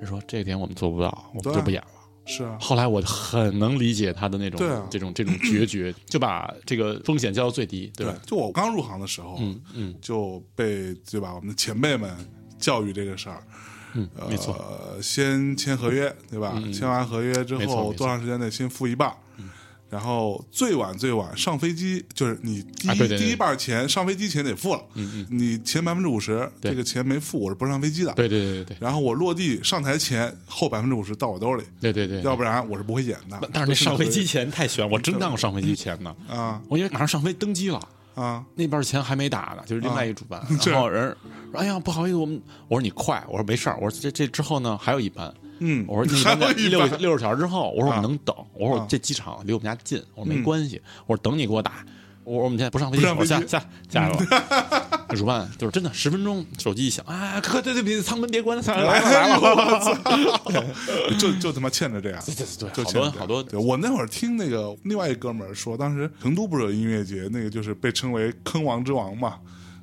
人说这点我们做不到，我们就不演了。是啊，后来我很能理解他的那种、对啊这种这种决绝，(clears throat) 就把这个风险降到最低，对吧？就我刚入行的时候，嗯嗯就被对吧，我们的前辈们教育这个事儿。嗯，没错，呃，先签合约，对吧？签完合约之后，多长时间内先付一半儿，然后最晚最晚上飞机，就是你第一、啊对对对。第一半钱上飞机钱得付了，嗯嗯，你前百分之五十，这个钱没付，我是不上飞机的。对对对对对。然后我落地上台前后百分之五十到我兜里，对对对。要不然我是不会演的。但是那上飞机都前太悬，我真当过上飞机前呢。是啊。我因为马上上飞登机了，啊，那边钱还没打呢，就是另外一个主办，是然后人说：“哎呀，不好意思，我们我说你快，我说没事儿，我说这这之后呢还有一班，嗯，我说那班在还有一六班六十小时之后，我说我们啊。能等，我说这机场离我们家近，我说没嗯。关系，我说等你给我打，我说我们现在不上飞机，下下下一个，(laughs) 那主办就是真的十分钟，手机一响，啊，可对对对，舱门别关，来了来了，(laughs) 就就他妈欠着这样。(laughs) 对对对，好多好多对我那会儿听那个另外一哥们儿说，当时成都不是有音乐节，那个就是被称为“坑王之王”嘛，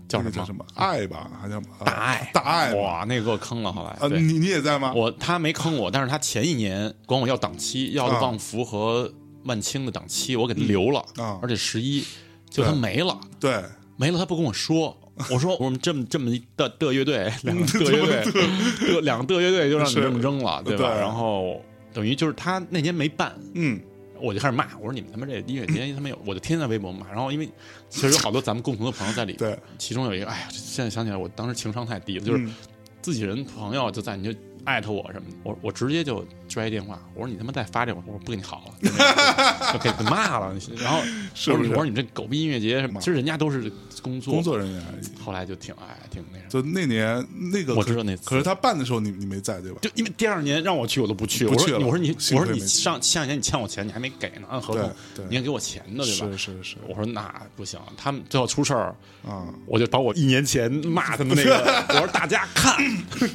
叫什么？什么？爱吧，好像呃大爱。大爱哇，那个给我坑了，后来啊，你你也在吗？我他没坑我，但是他前一年管我要档期，要的啊旺福和万青的档期，我给他留了，啊。而且十一就他没了。对，没了，他不跟我说。(laughs) 我说我们这么这么一的的乐队，(laughs) 两个的乐队，的 (laughs) 两个的乐队就让你这么扔了，对吧？然后等于就是他那年没办，嗯，我就开始骂，我说你们他妈这音乐节 (clears throat) 他妈有，我就天天在微博骂。然后因为其实有好多咱们共同的朋友在里，对，其中有一个，哎呀，现在想起来，我当时情商太低了，就是嗯自己人朋友就在你就艾特我什么的，我我直接就拽一电话，我说你他妈再发这个，我说不跟你好了，(laughs) 给给骂了。然后是不是我说你这狗逼音乐节什么，其实人家都是工作工作人员。后来就挺哎挺那什么，就那年那个，我知道那次可是他办的时候你你没在对吧？就因为第二年让我去我都不去，不去了我说我说你我说你上前两年你欠我钱，你还没给呢，按合同你要给我钱的对吧？是是是我说那不行，他们最后出事儿，啊，我就把我一年前骂他们那个，我说大家看，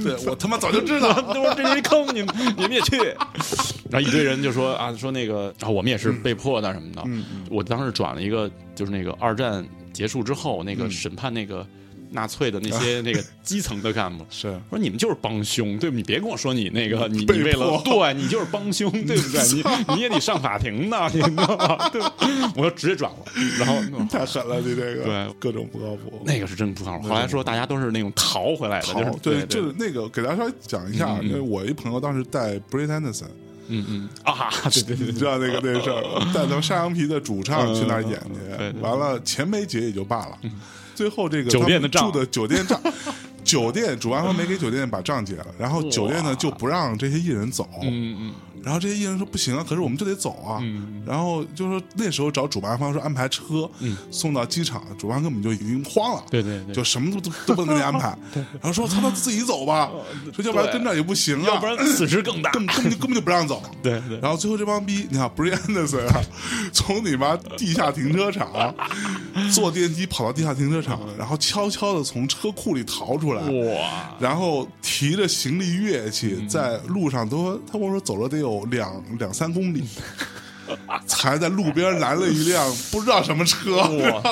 对我他妈早就知道，我说这是一坑，你们你们也去。(laughs) 然后一堆人就说啊，说那个，我们也是被迫的什么的。我当时转了一个，就是那个二战结束之后那个嗯。审判那个纳粹的那些那个基层的干部，(laughs) 是。说你们就是帮凶，对不？你别跟我说你那个你为了迫。对你就是帮凶，对不对？你 (laughs) 你也得上法庭呢，(laughs) 你知道吗？对，我就直接转过，然后太狠了，你这个。对。各种不靠谱。那个是真不靠谱。后来说大家都是那种逃回来的，就是，对，就是那个给大家稍微讲一下，因为我一朋友当时带 Brit Anderson，嗯嗯。啊，对对对你知道那个那事儿，带他们山羊皮的主唱去那儿演去，完了钱没结也就罢了，最后这个酒店的账。他们住的酒店账，酒店主办方没给酒店把账结了，然后酒店呢就不让这些艺人走，嗯嗯然后这些艺人说不行啊，可是我们就得走啊。然后就说那时候找主办方说安排车送到机场，主办方根本就已经慌了，对对对。就什么都都都不能给你安排。(laughs) 然后说他们自己走吧，(laughs) 说要不然跟这儿也不行啊，要不然损失更大。根根本就根本就不让走。(laughs) 对对。然后最后这帮逼，你看 b r i a n d e r s o n 啊，从你妈地下停车场坐电梯跑到地下停车场，然后悄悄的从车库里逃出来，哇，然后提着行李乐器在路上都，他跟我说走了得有两两三公里，(laughs) 才在路边拦了一辆不知道什么车，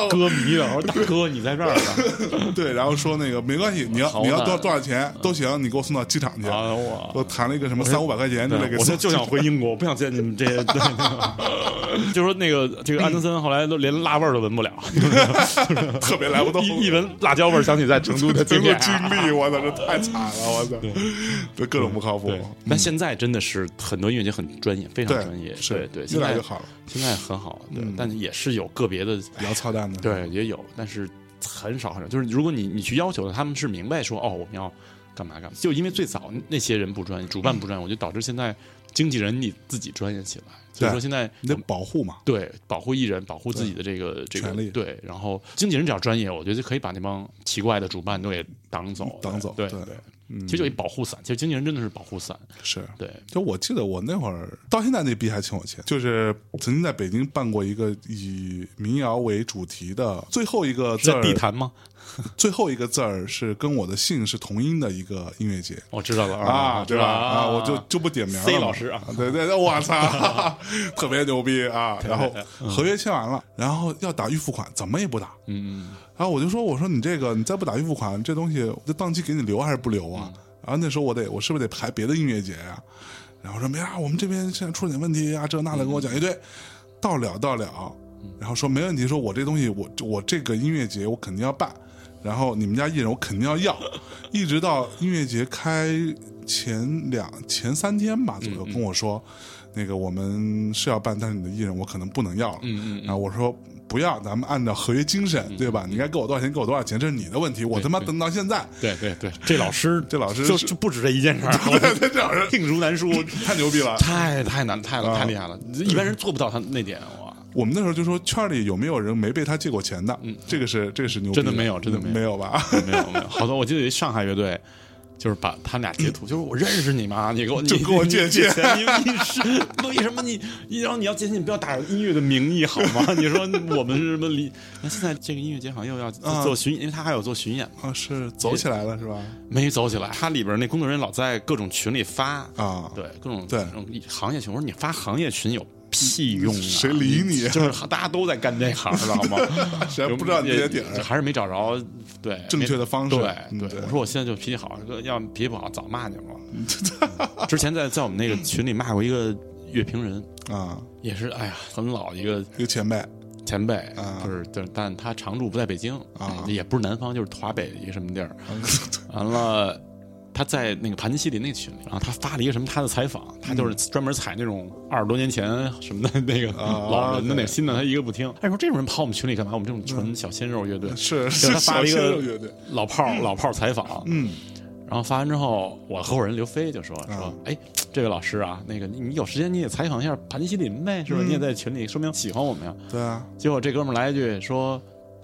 歌迷了！我说大哥，你在这儿呢？(laughs) 对，然后说那个没关系，你要你要多多少钱都行，你给我送到机场去。我谈了一个什么三五百块钱之类给我现在就想回英国，我不想见你们这些。对 (laughs) 就说那个这个安德森后来都连辣味儿都闻不了，特别来不动。一一闻辣椒味儿，想起在成都的经。经历，我操，这太惨了，我操，对，各种不靠谱对，，但现在真的是很多音乐节很专业，非常专业。是对对，越来越好了，现在很好，对，但也是有个别的比较操蛋的，对，也有，但是很少很少。就是如果你你去要求的，他们是明白说哦，我们要干嘛干嘛。就因为最早那些人不专业，主办不专业，我就导致现在经纪人你自己专业起来。所以说现在你得保护嘛，对保护艺人，保护自己的这个这个权利对，然后经纪人只要专业，我觉得就可以把那帮奇怪的主办都给挡走，挡走对对嗯其实就一保护伞，其实经纪人真的是保护伞，是。对，就我记得我那会儿到现在那逼还欠我钱，就是曾经在北京办过一个以民谣为主题的，最后一个是在字，地坛吗？(laughs) 最后一个字儿是跟我的姓是同音的一个音乐节。我知道了啊，知道？啊，我就就不点名了嘛。C 老师啊对对对，我操，(laughs) 特别牛逼啊！然后合约签完了，然后要打预付款，怎么也不打。嗯，然后我就说，我说你这个你再不打预付款，这东西这档期给你留还是不留啊？然后那时候我得我是不是得排别的音乐节呀、然后说没啊，我们这边现在出了点问题啊，这那的跟我讲一堆，到了到了，然后说没问题，说我这东西我我这个音乐节我肯定要办，然后你们家艺人我肯定要要，(laughs) 一直到音乐节开前两前三天吧左右跟我说，那个我们是要办，但是你的艺人我可能不能要了，嗯嗯然后我说。不要，咱们按照合约精神，对吧？你该给我多少钱，给我多少钱，这是你的问题。我他妈等到现在，对对对，这老师这老师就就不止这一件事儿，(laughs) 这这老师罄竹难书，(laughs) 太牛逼了。太太难太啊太厉害了，一般人做不到他那点哇。我们那时候就说，圈里有没有人没被他借过钱的？嗯这个是这个是牛逼真的没有真的没有没有吧？没有没有，好多我记得有一上海乐队，就是把他们俩截图，就是我认识你吗？(laughs) 你给我你就给我借借钱钱，你你是为什么你你然后你要借钱，你不要打着音乐的名义好吗？你说我们是什么离？那现在这个音乐节好像又要啊做巡演，因为他还有做巡演嘛，啊，是走起来了是吧？没走起来。他里边那工作人员老在各种群里发，啊，对各种对行业群，我说你发行业群有屁用啊？(laughs) 谁理你就是大家都在干这行，知道吗？(laughs) 谁不知道你这些点儿还是没找着对正确的方式对嗯对，我说我现在就脾气好，要脾气不好早骂你了。(laughs) 之前在在我们那个群里骂过一个乐评人，啊？也是哎呀很老一个一个前辈前辈，啊就是但但他常住不在北京啊也不是南方，就是华北一个什么地儿。完了，他在那个盘尼西林那个群里，然后他发了一个什么他的采访，他就是专门采那种二十多年前什么的那个啊老人的那新的，他一个不听。哎，说这种人跑我们群里干嘛？我们这种纯小鲜肉乐队，是就是他发了一小鲜肉个 (laughs) 乐队老炮儿老炮儿采访，嗯。然后发完之后，我合伙人刘飞就说啊。说，哎，这位老师啊，那个你你有时间你也采访一下盘尼西林呗，是吧？嗯。你也在群里，说明喜欢我们呀。对啊，结果这哥们儿来一句说，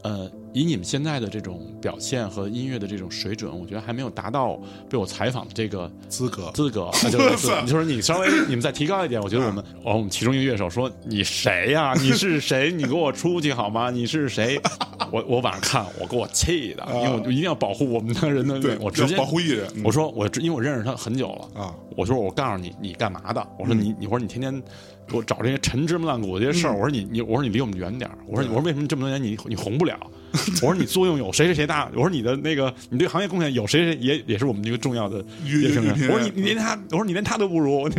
呃，以你们现在的这种表现和音乐的这种水准，我觉得还没有达到被我采访的这个资格资格。(laughs) 那就是你说你稍微你们再提高一点，我觉得我们哦，我们其中一个乐手说你谁呀、(laughs) 你是谁？你给我出去好吗？你是谁？(laughs) 我我晚上看我给我气的，因为我就一定要保护我们的人的对，我直接保护艺人嗯我说我因为我认识他很久了啊，我说我告诉你你干嘛的？我说嗯你你我说你天天给我找这些陈芝麻烂谷这些事儿，我说你你我说你离我们远点儿我说我说为什么这么多年你你红不了？(laughs) 我说你作用有谁谁谁大？我说你的那个你对行业贡献有谁谁也也是我们一个重要的我说你你连他，我说你连他都不如。(laughs)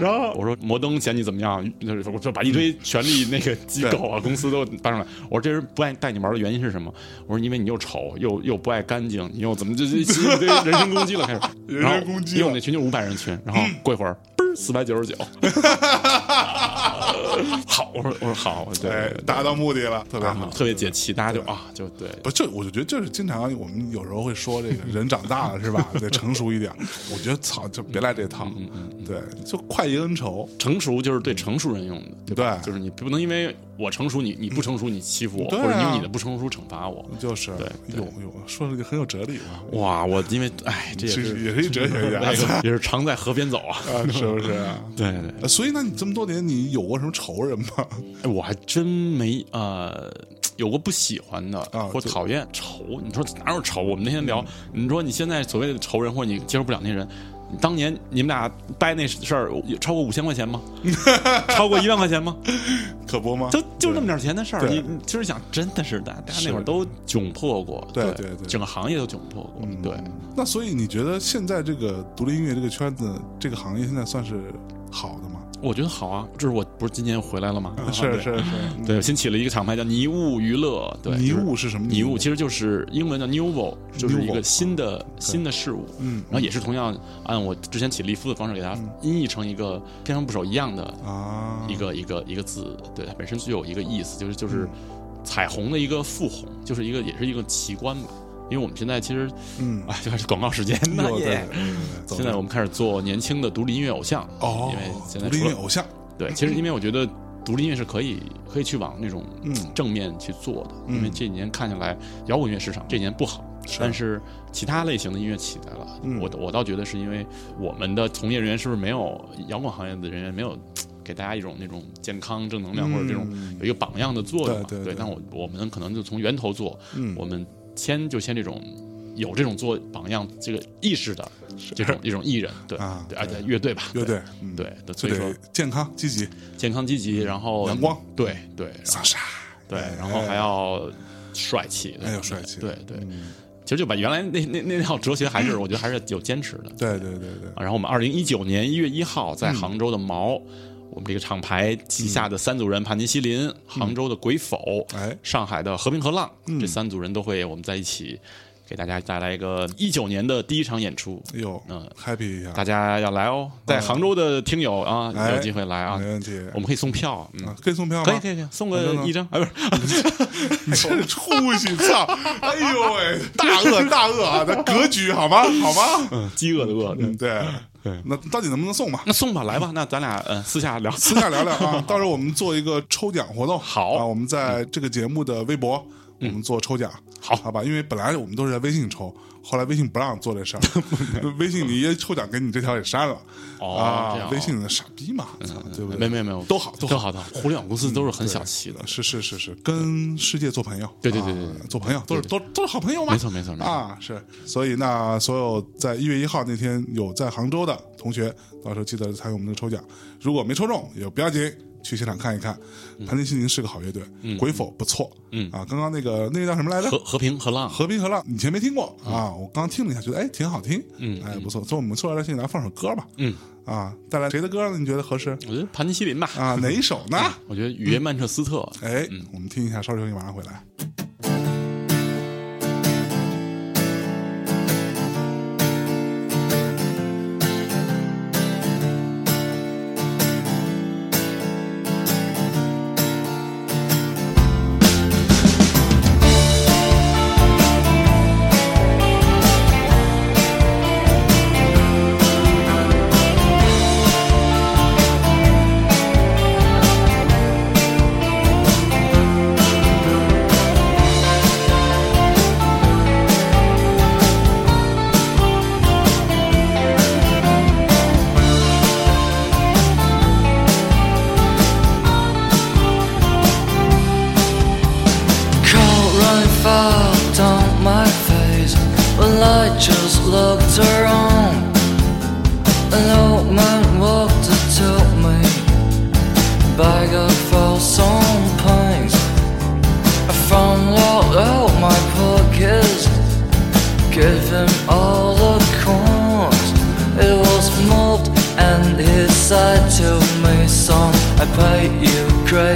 然后我说摩登嫌你怎么样？就是我就把一堆权力那个机构啊公司都搬上来。我说这人不爱带你玩的原因是什么？我说因为你又丑又又不爱干净，你又怎么就就一堆人身攻击了开始？(laughs) 人身然后攻击因为我们那群就五百人群，然后过一会儿嘣儿四百九十九。(laughs) 好，我说我说好，对达到目的了，特别啊好，特别解气，大家就啊就对。不，就我就觉得这是经常我们有时候会说这个人长大了是吧？(laughs) 得成熟一点。我觉得操，就别来这套，对，就快意恩仇，成熟就是对成熟人用的？对就是你不能因为我成熟，你你不成熟，你欺负我，啊或者你用你的不成熟惩罚我。就是对对有有说的很有哲理嘛，哇，我因为哎，这也是也是一哲学家 (laughs) 那个也是常在河边走啊。啊，是不是啊？(laughs) 对对所以那，你这么多年，你有过什么仇人吗？哎，我还真没呃有过不喜欢的啊就或讨厌仇。你说哪有仇？我们那天聊，你说你现在所谓的仇人或者你接受不了那人。你当年你们俩掰那事儿，有超过五千块钱吗？(laughs) 超过一万块钱吗？可不吗？就就那么点钱的事儿，你你其实想，真的是大大家那会儿都窘迫过，对对对对整个行业都窘迫过，对。那所以你觉得现在这个独立音乐这个圈子，这个行业现在算是好的吗？我觉得好啊，这是我不是今年回来了吗？(laughs) 是是是，对，新起了一个厂牌叫尼雾娱乐，对，尼物是雾是什么？尼雾其实就是英文叫 nouveau，就是一个新的新的事物，嗯然后也是同样按我之前起立夫的方式给它音译成一个偏旁部首一样的啊，一个一个一个字，对，它本身具有一个意思，就是就是彩虹的一个复红，就是一个也是一个奇观吧。因为我们现在其实，嗯啊，(laughs) 就开始广告时间 (laughs) 那对对耶。对对走现在我们开始做年轻的独立音乐偶像哦，因为现在独立音乐偶像，对，其实因为我觉得独立音乐是可以可以去往那种嗯正面去做的，嗯因为这几年看下来，摇滚乐市场这几年不好，但是其他类型的音乐起来了。嗯我我倒觉得是因为我们的从业人员是不是没有摇滚行业的人员没有。(tsk) 给大家一种那种健康、正能量，或者这种嗯有一个榜样的作用嘛？对对对但我我们可能就从源头做，嗯我们先就签这种有这种做榜样这个意识的这种一种艺人，对啊对，而且乐队吧，乐队，嗯。对，对，所以说健康积极，健康积极，然后阳光，对对，然后，对，哎然后还要帅气，对还有帅气。对对。嗯。其实就把原来那那那套哲学还是 (coughs) 我觉得还是有坚持的。对对对对，啊然后我们二零一九年一月一号在杭州的毛，我们这个厂牌旗下的三组人帕尼西林、杭州的鬼否、哎。上海的和平和浪，这三组人都会我们在一起给大家带来一个一九年的第一场演出。哎呦，嗯。happy 一下，大家要来哦，在杭州的听友啊，哎。有机会来啊。没，问题，我们可以送票，嗯，啊可以送票吗？可以可以可以送个一张，哎，不是，(laughs) 你这出息，操！哎呦喂，大鳄大鳄啊，这格局好吗？好吗？嗯饥饿的饿，嗯，对对那到底能不能送吧？那送吧，来吧，(laughs) 那咱俩呃私下聊。(laughs) 私下聊聊啊，(laughs) 到时候我们做一个抽奖活动。好啊，我们在这个节目的微博，我们做抽奖。好好吧，因为本来我们都是在微信抽，后来微信不让做这事儿，(laughs) 微信你一抽奖给你这条也删了。哦啊样，微信的傻逼嘛，操对不对？没没没有，都好都好。都好的，互联网公司都是很小气的。是是是是，跟世界做朋友，对对对对啊做朋友都是都都是好朋友嘛，没错没错没错。啊，是，所以那所有在一月一号那天有在杭州的同学，到时候记得参与我们的抽奖，如果没抽中也不要紧，去现场看一看，盘尼西林是个好乐队，鬼否不错，嗯。啊，刚刚那个那个叫什么来着？和和平和浪，和平和浪，以前没听过。啊，我刚听了一下，觉得哎挺好听，嗯哎不错，所以我们出来了，先给大家放首歌吧，嗯，啊，带来谁的歌呢？你觉得合适？我觉得盘尼西林吧，啊？哪一首呢？我觉得雨夜曼彻斯特，哎，我们听一下，稍事休息，马上回来。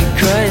could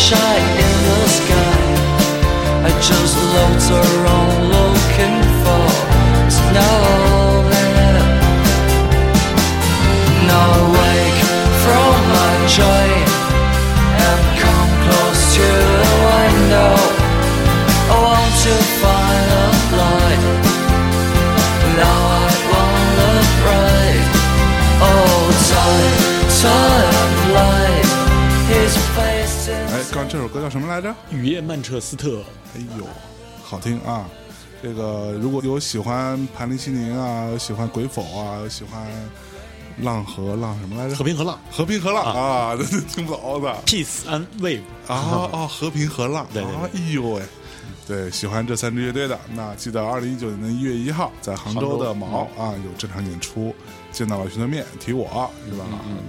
Shine in the sky. I just love to 叫什么来着？雨夜曼彻斯特，哎呦，好听啊！这个如果有喜欢盘尼西林啊，喜欢鬼否啊，喜欢浪和浪什么来着？和平和浪和平和浪啊，这这 (laughs) 听不懂的，Peace and Wave，啊啊！和平和浪，对对对啊哎呦喂！对，喜欢这三支乐队的，那记得二零一九年的一月一号，在杭州的毛啊有这场演出，见到老徐的面，提我是吧？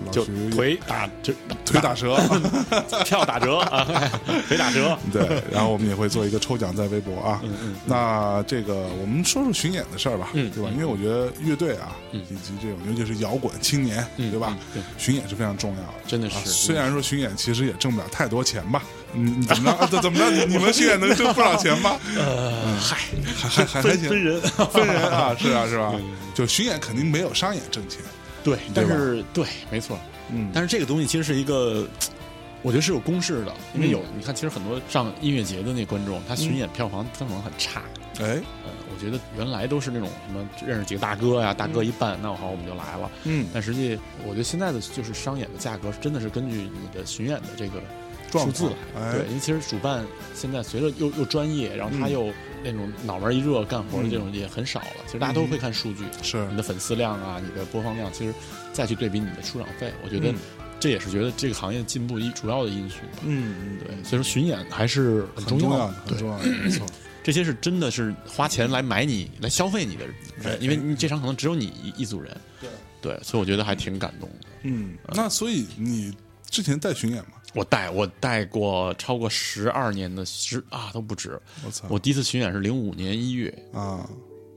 老就徐腿打就腿打折，(laughs) 票打折啊，(laughs) 腿打折。(laughs) 对，然后我们也会做一个抽奖在微博啊。那这个我们说说巡演的事儿吧，嗯对吧？因为我觉得乐队啊，以及这种尤其是摇滚青年，对吧？嗯巡演是非常重要的。啊真的是虽然说巡演其实也挣不了太多钱吧，你你怎么着？啊怎怎么着？你你们巡演能挣不少钱吧？呃，嗨，还还还还行，分分人，分人啊，是啊是吧？就巡演肯定没有商演挣钱，对，但是对，没错，嗯，但是这个东西其实是一个，(tsk) 我觉得是有公式的，因为有嗯。你看，其实很多上音乐节的那观众，他巡演票房票房很差。哎，呃，我觉得原来都是那种什么认识几个大哥呀，大哥一办，那好我们就来了。嗯，但实际我觉得现在的就是商演的价格，真的是根据你的巡演的这个状数字对，因为其实主办现在随着又又专业，然后他嗯又那种脑门一热干活的这种也很少了。其实大家都会看数据，是你的粉丝量啊，你的播放量，其实再去对比你的出场费，我觉得嗯这也是觉得这个行业进步一主要的因素吧。嗯嗯，对，所以说巡演还是很重要的。很重要的，很对，重要的，没错。这些是真的是花钱来买你、来消费你的人，因为你这场可能只有你一一组人。对对，所以我觉得还挺感动的。嗯，那所以你之前在巡演吗？我带我带过超过十二年的十啊都不止。我操！我第一次巡演是零五年一月。啊，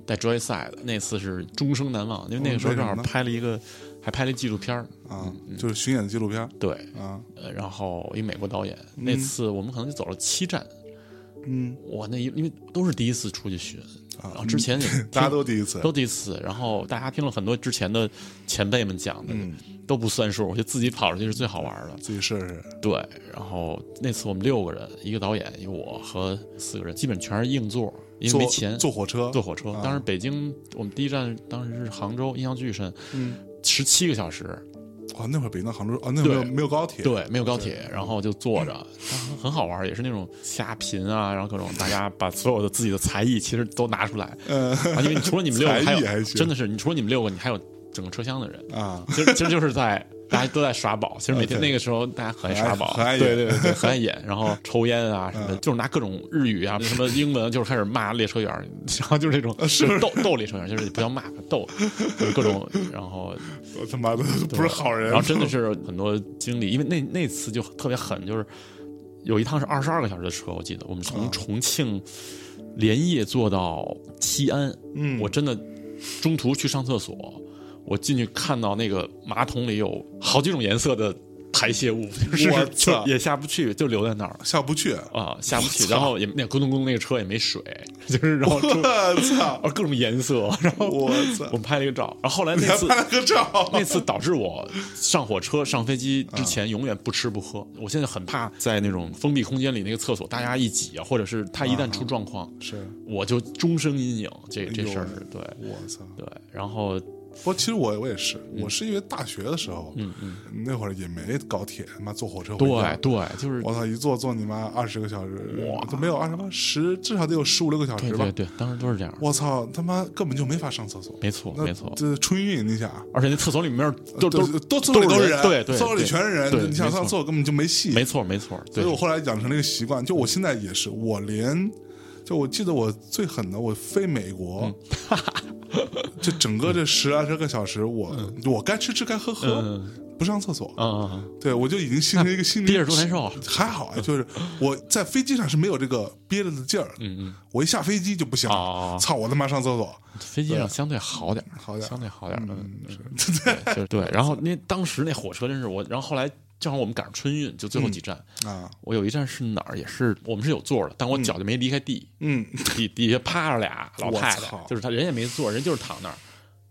带 Joyside 的，那次是终生难忘，因为那个时候正好拍了一个还拍了纪录片儿。啊，就是巡演的纪录片对，啊，呃，然后一美国导演，那次我们可能就走了七站。嗯。我那一因为都是第一次出去巡，啊。然后之前也 (laughs) 大家都第一次，都第一次，然后大家听了很多之前的前辈们讲的，嗯都不算数，(laughs) 我觉得自己跑出去是最好玩的。自己试试，对，然后那次我们六个人，一个导演，一个我和四个人，基本全是硬座，因为没钱。坐火车，坐火车。啊。当时北京我们第一站当时是杭州，印象巨深，嗯，十七个小时，哇，那会儿北京、杭州啊，那会儿没有高铁，对，没有高铁，然后就坐着，很很好玩，也是那种瞎贫啊，然后各种大家把所有的自己的才艺其实都拿出来，嗯。啊，因为你除了你们六个，(laughs) 还有还真的是你除了你们六个，你还有整个车厢的人，啊，其实其实就是在大家都在耍宝，其实每天那个时候大家很爱耍宝，很爱演。对对对对，很爱演，然后抽烟啊什么就是拿各种日语啊 (laughs) 什么英文，就是开始骂列车员，然后就是那种是。逗逗列车员，就是不要骂，逗，就是各种，然后我他妈的不是好人，然后真的是很多经历，因为那那次就特别狠，就是有一趟是二十二个小时的车，我记得我们啊。从重庆连夜坐到西安，嗯。我真的中途去上厕所，我进去看到那个马桶里有好几种颜色的排泄物，就 (laughs) 是我就操也下不去，就留在那儿。下不去，啊，下不去，然后也那咕咚咕咚那个车也没水，(laughs) 就是然后我操，啊各种颜色，(laughs) 然后我操我们拍了一个照，然后后来那次拍了个照，那次导致我上火车、上飞机之前永远不吃不喝。我现在很怕在那种封闭空间里那个厕所大家一挤啊，或者是他一旦出状况，是我就终生阴影。这这事儿是对我操！对。然后不过其实我我也是，我是因为大学的时候，嗯嗯，那会儿也没高铁，他妈坐火车回家对。对，就是我操！一坐坐你妈二十个小时，哇都没有二十八十，至少得有十五六个小时吧对对。对，当时都是这样。我操！他妈根本就没法上厕所，没错没错，这春运你想，而且那厕所里面都都都都是人，对对，厕所里全是人，你想上厕所根本就没戏。没错没错，所以我后来养成了一个习惯，就我现在也是，我连就我记得我最狠的，我飞美国，嗯。(laughs) 就整个这十二十个小时，我我该吃吃该喝喝，嗯。不上厕所。对，我就已经形成一个心理，憋着多难受啊还好啊，就是我在飞机上是没有这个憋着的劲儿，嗯嗯，我一下飞机就不行了，哦操，我他妈上厕所，飞机上相对好点儿，好点儿相对好点 (laughs) 对，就是对。然后那当时那火车真是我，然后后来正好我们赶上春运，就最后几站。啊，我有一站是哪儿，也是我们是有座的，但我脚就没离开地，嗯，底底下趴着俩老太太，就是他人也没坐，人就是躺那儿，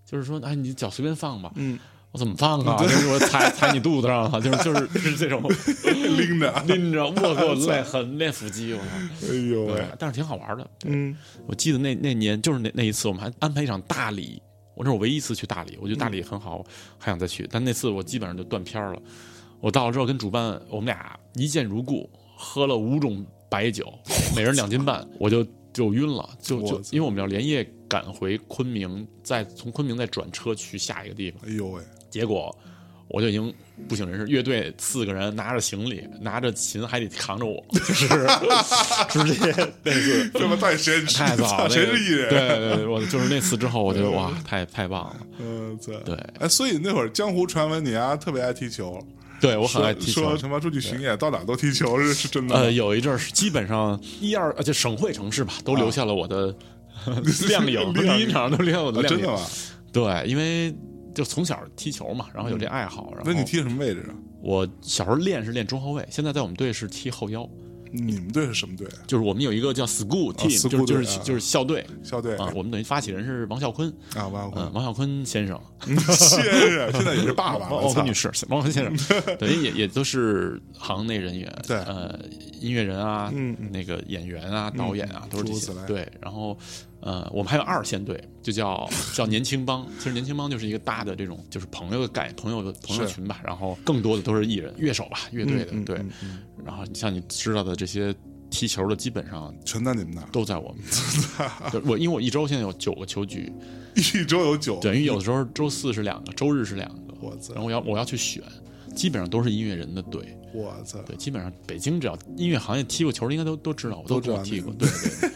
就是说，哎，你脚随便放吧。嗯，我怎么放啊？就是我踩 (laughs) 踩你肚子上了，就是就是是这种 (laughs) 拎着，拎着，我给我累很练腹肌，我操！哎呦喂，，但是挺好玩的。嗯，我记得那那年就是那那一次，我们还安排一场大礼。我那是我唯一一次去大理，我觉得大理很好，还想再去。但那次我基本上就断片了。我到了之后跟主办我们俩一见如故，喝了五种白酒，每人两斤半，我就就晕了，就就因为我们要连夜赶回昆明，再从昆明再转车去下一个地方。哎呦喂，结果我就已经不省人事，乐队四个人拿着行李，拿着琴还得扛着我，就是 (laughs) 直接那次这么带谁？太早了，谁那个是艺人？对对对，我就是那次之后，我觉得哇，太太棒了。嗯，对对哎，所以那会儿江湖传闻你啊特别爱踢球，对我很爱踢球说。什么出去巡演到哪都踢球，是是真的？呃，有一阵儿是基本上一二，而且省会城市吧，都留下了我的 (laughs) 亮影，第一场都留下我的亮影。啊真的吗？对，因为就从小踢球嘛，然后有这爱好。然后那你踢什么位置啊？我小时候练是练中后卫，现在在我们队是踢后腰。你们队是什么队？就是我们有一个叫 school team，、就是就是就是校队。校队。啊。我们等于发起人是王啸坤，啊，王嗯，王啸坤先生，先生，现在也是爸爸，我操王坤女士，王坤先生，(laughs) 等于也也都是行内人员，对。呃，音乐人啊，那个演员啊，导演啊，都是这。些。对，然后呃，我们还有二线队，就叫 (laughs) 叫年轻帮。其实年轻帮就是一个大的这种，就是朋友的概朋友的朋友群吧。然后更多的都是艺人、乐手吧，乐队的对嗯嗯。然后你像你知道的这些踢球的，基本上全在你们那儿，都在我们。对我因为我一周现在有九个球局，(laughs) 一周有九，等于有的时候周四是两个，周日是两个。我操然后我要我要去选，基本上都是音乐人的队。我操，对，基本上北京只要音乐行业踢过球的，应该都都知道，我都知道踢过。(laughs) 对对对，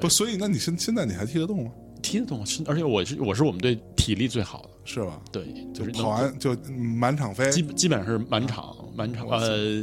不，所以那你现现在你还踢得动吗？踢得动，是而且我是我是我们队体力最好的。是吧？对，就是跑完就满场飞，基基本上是满场满场呃。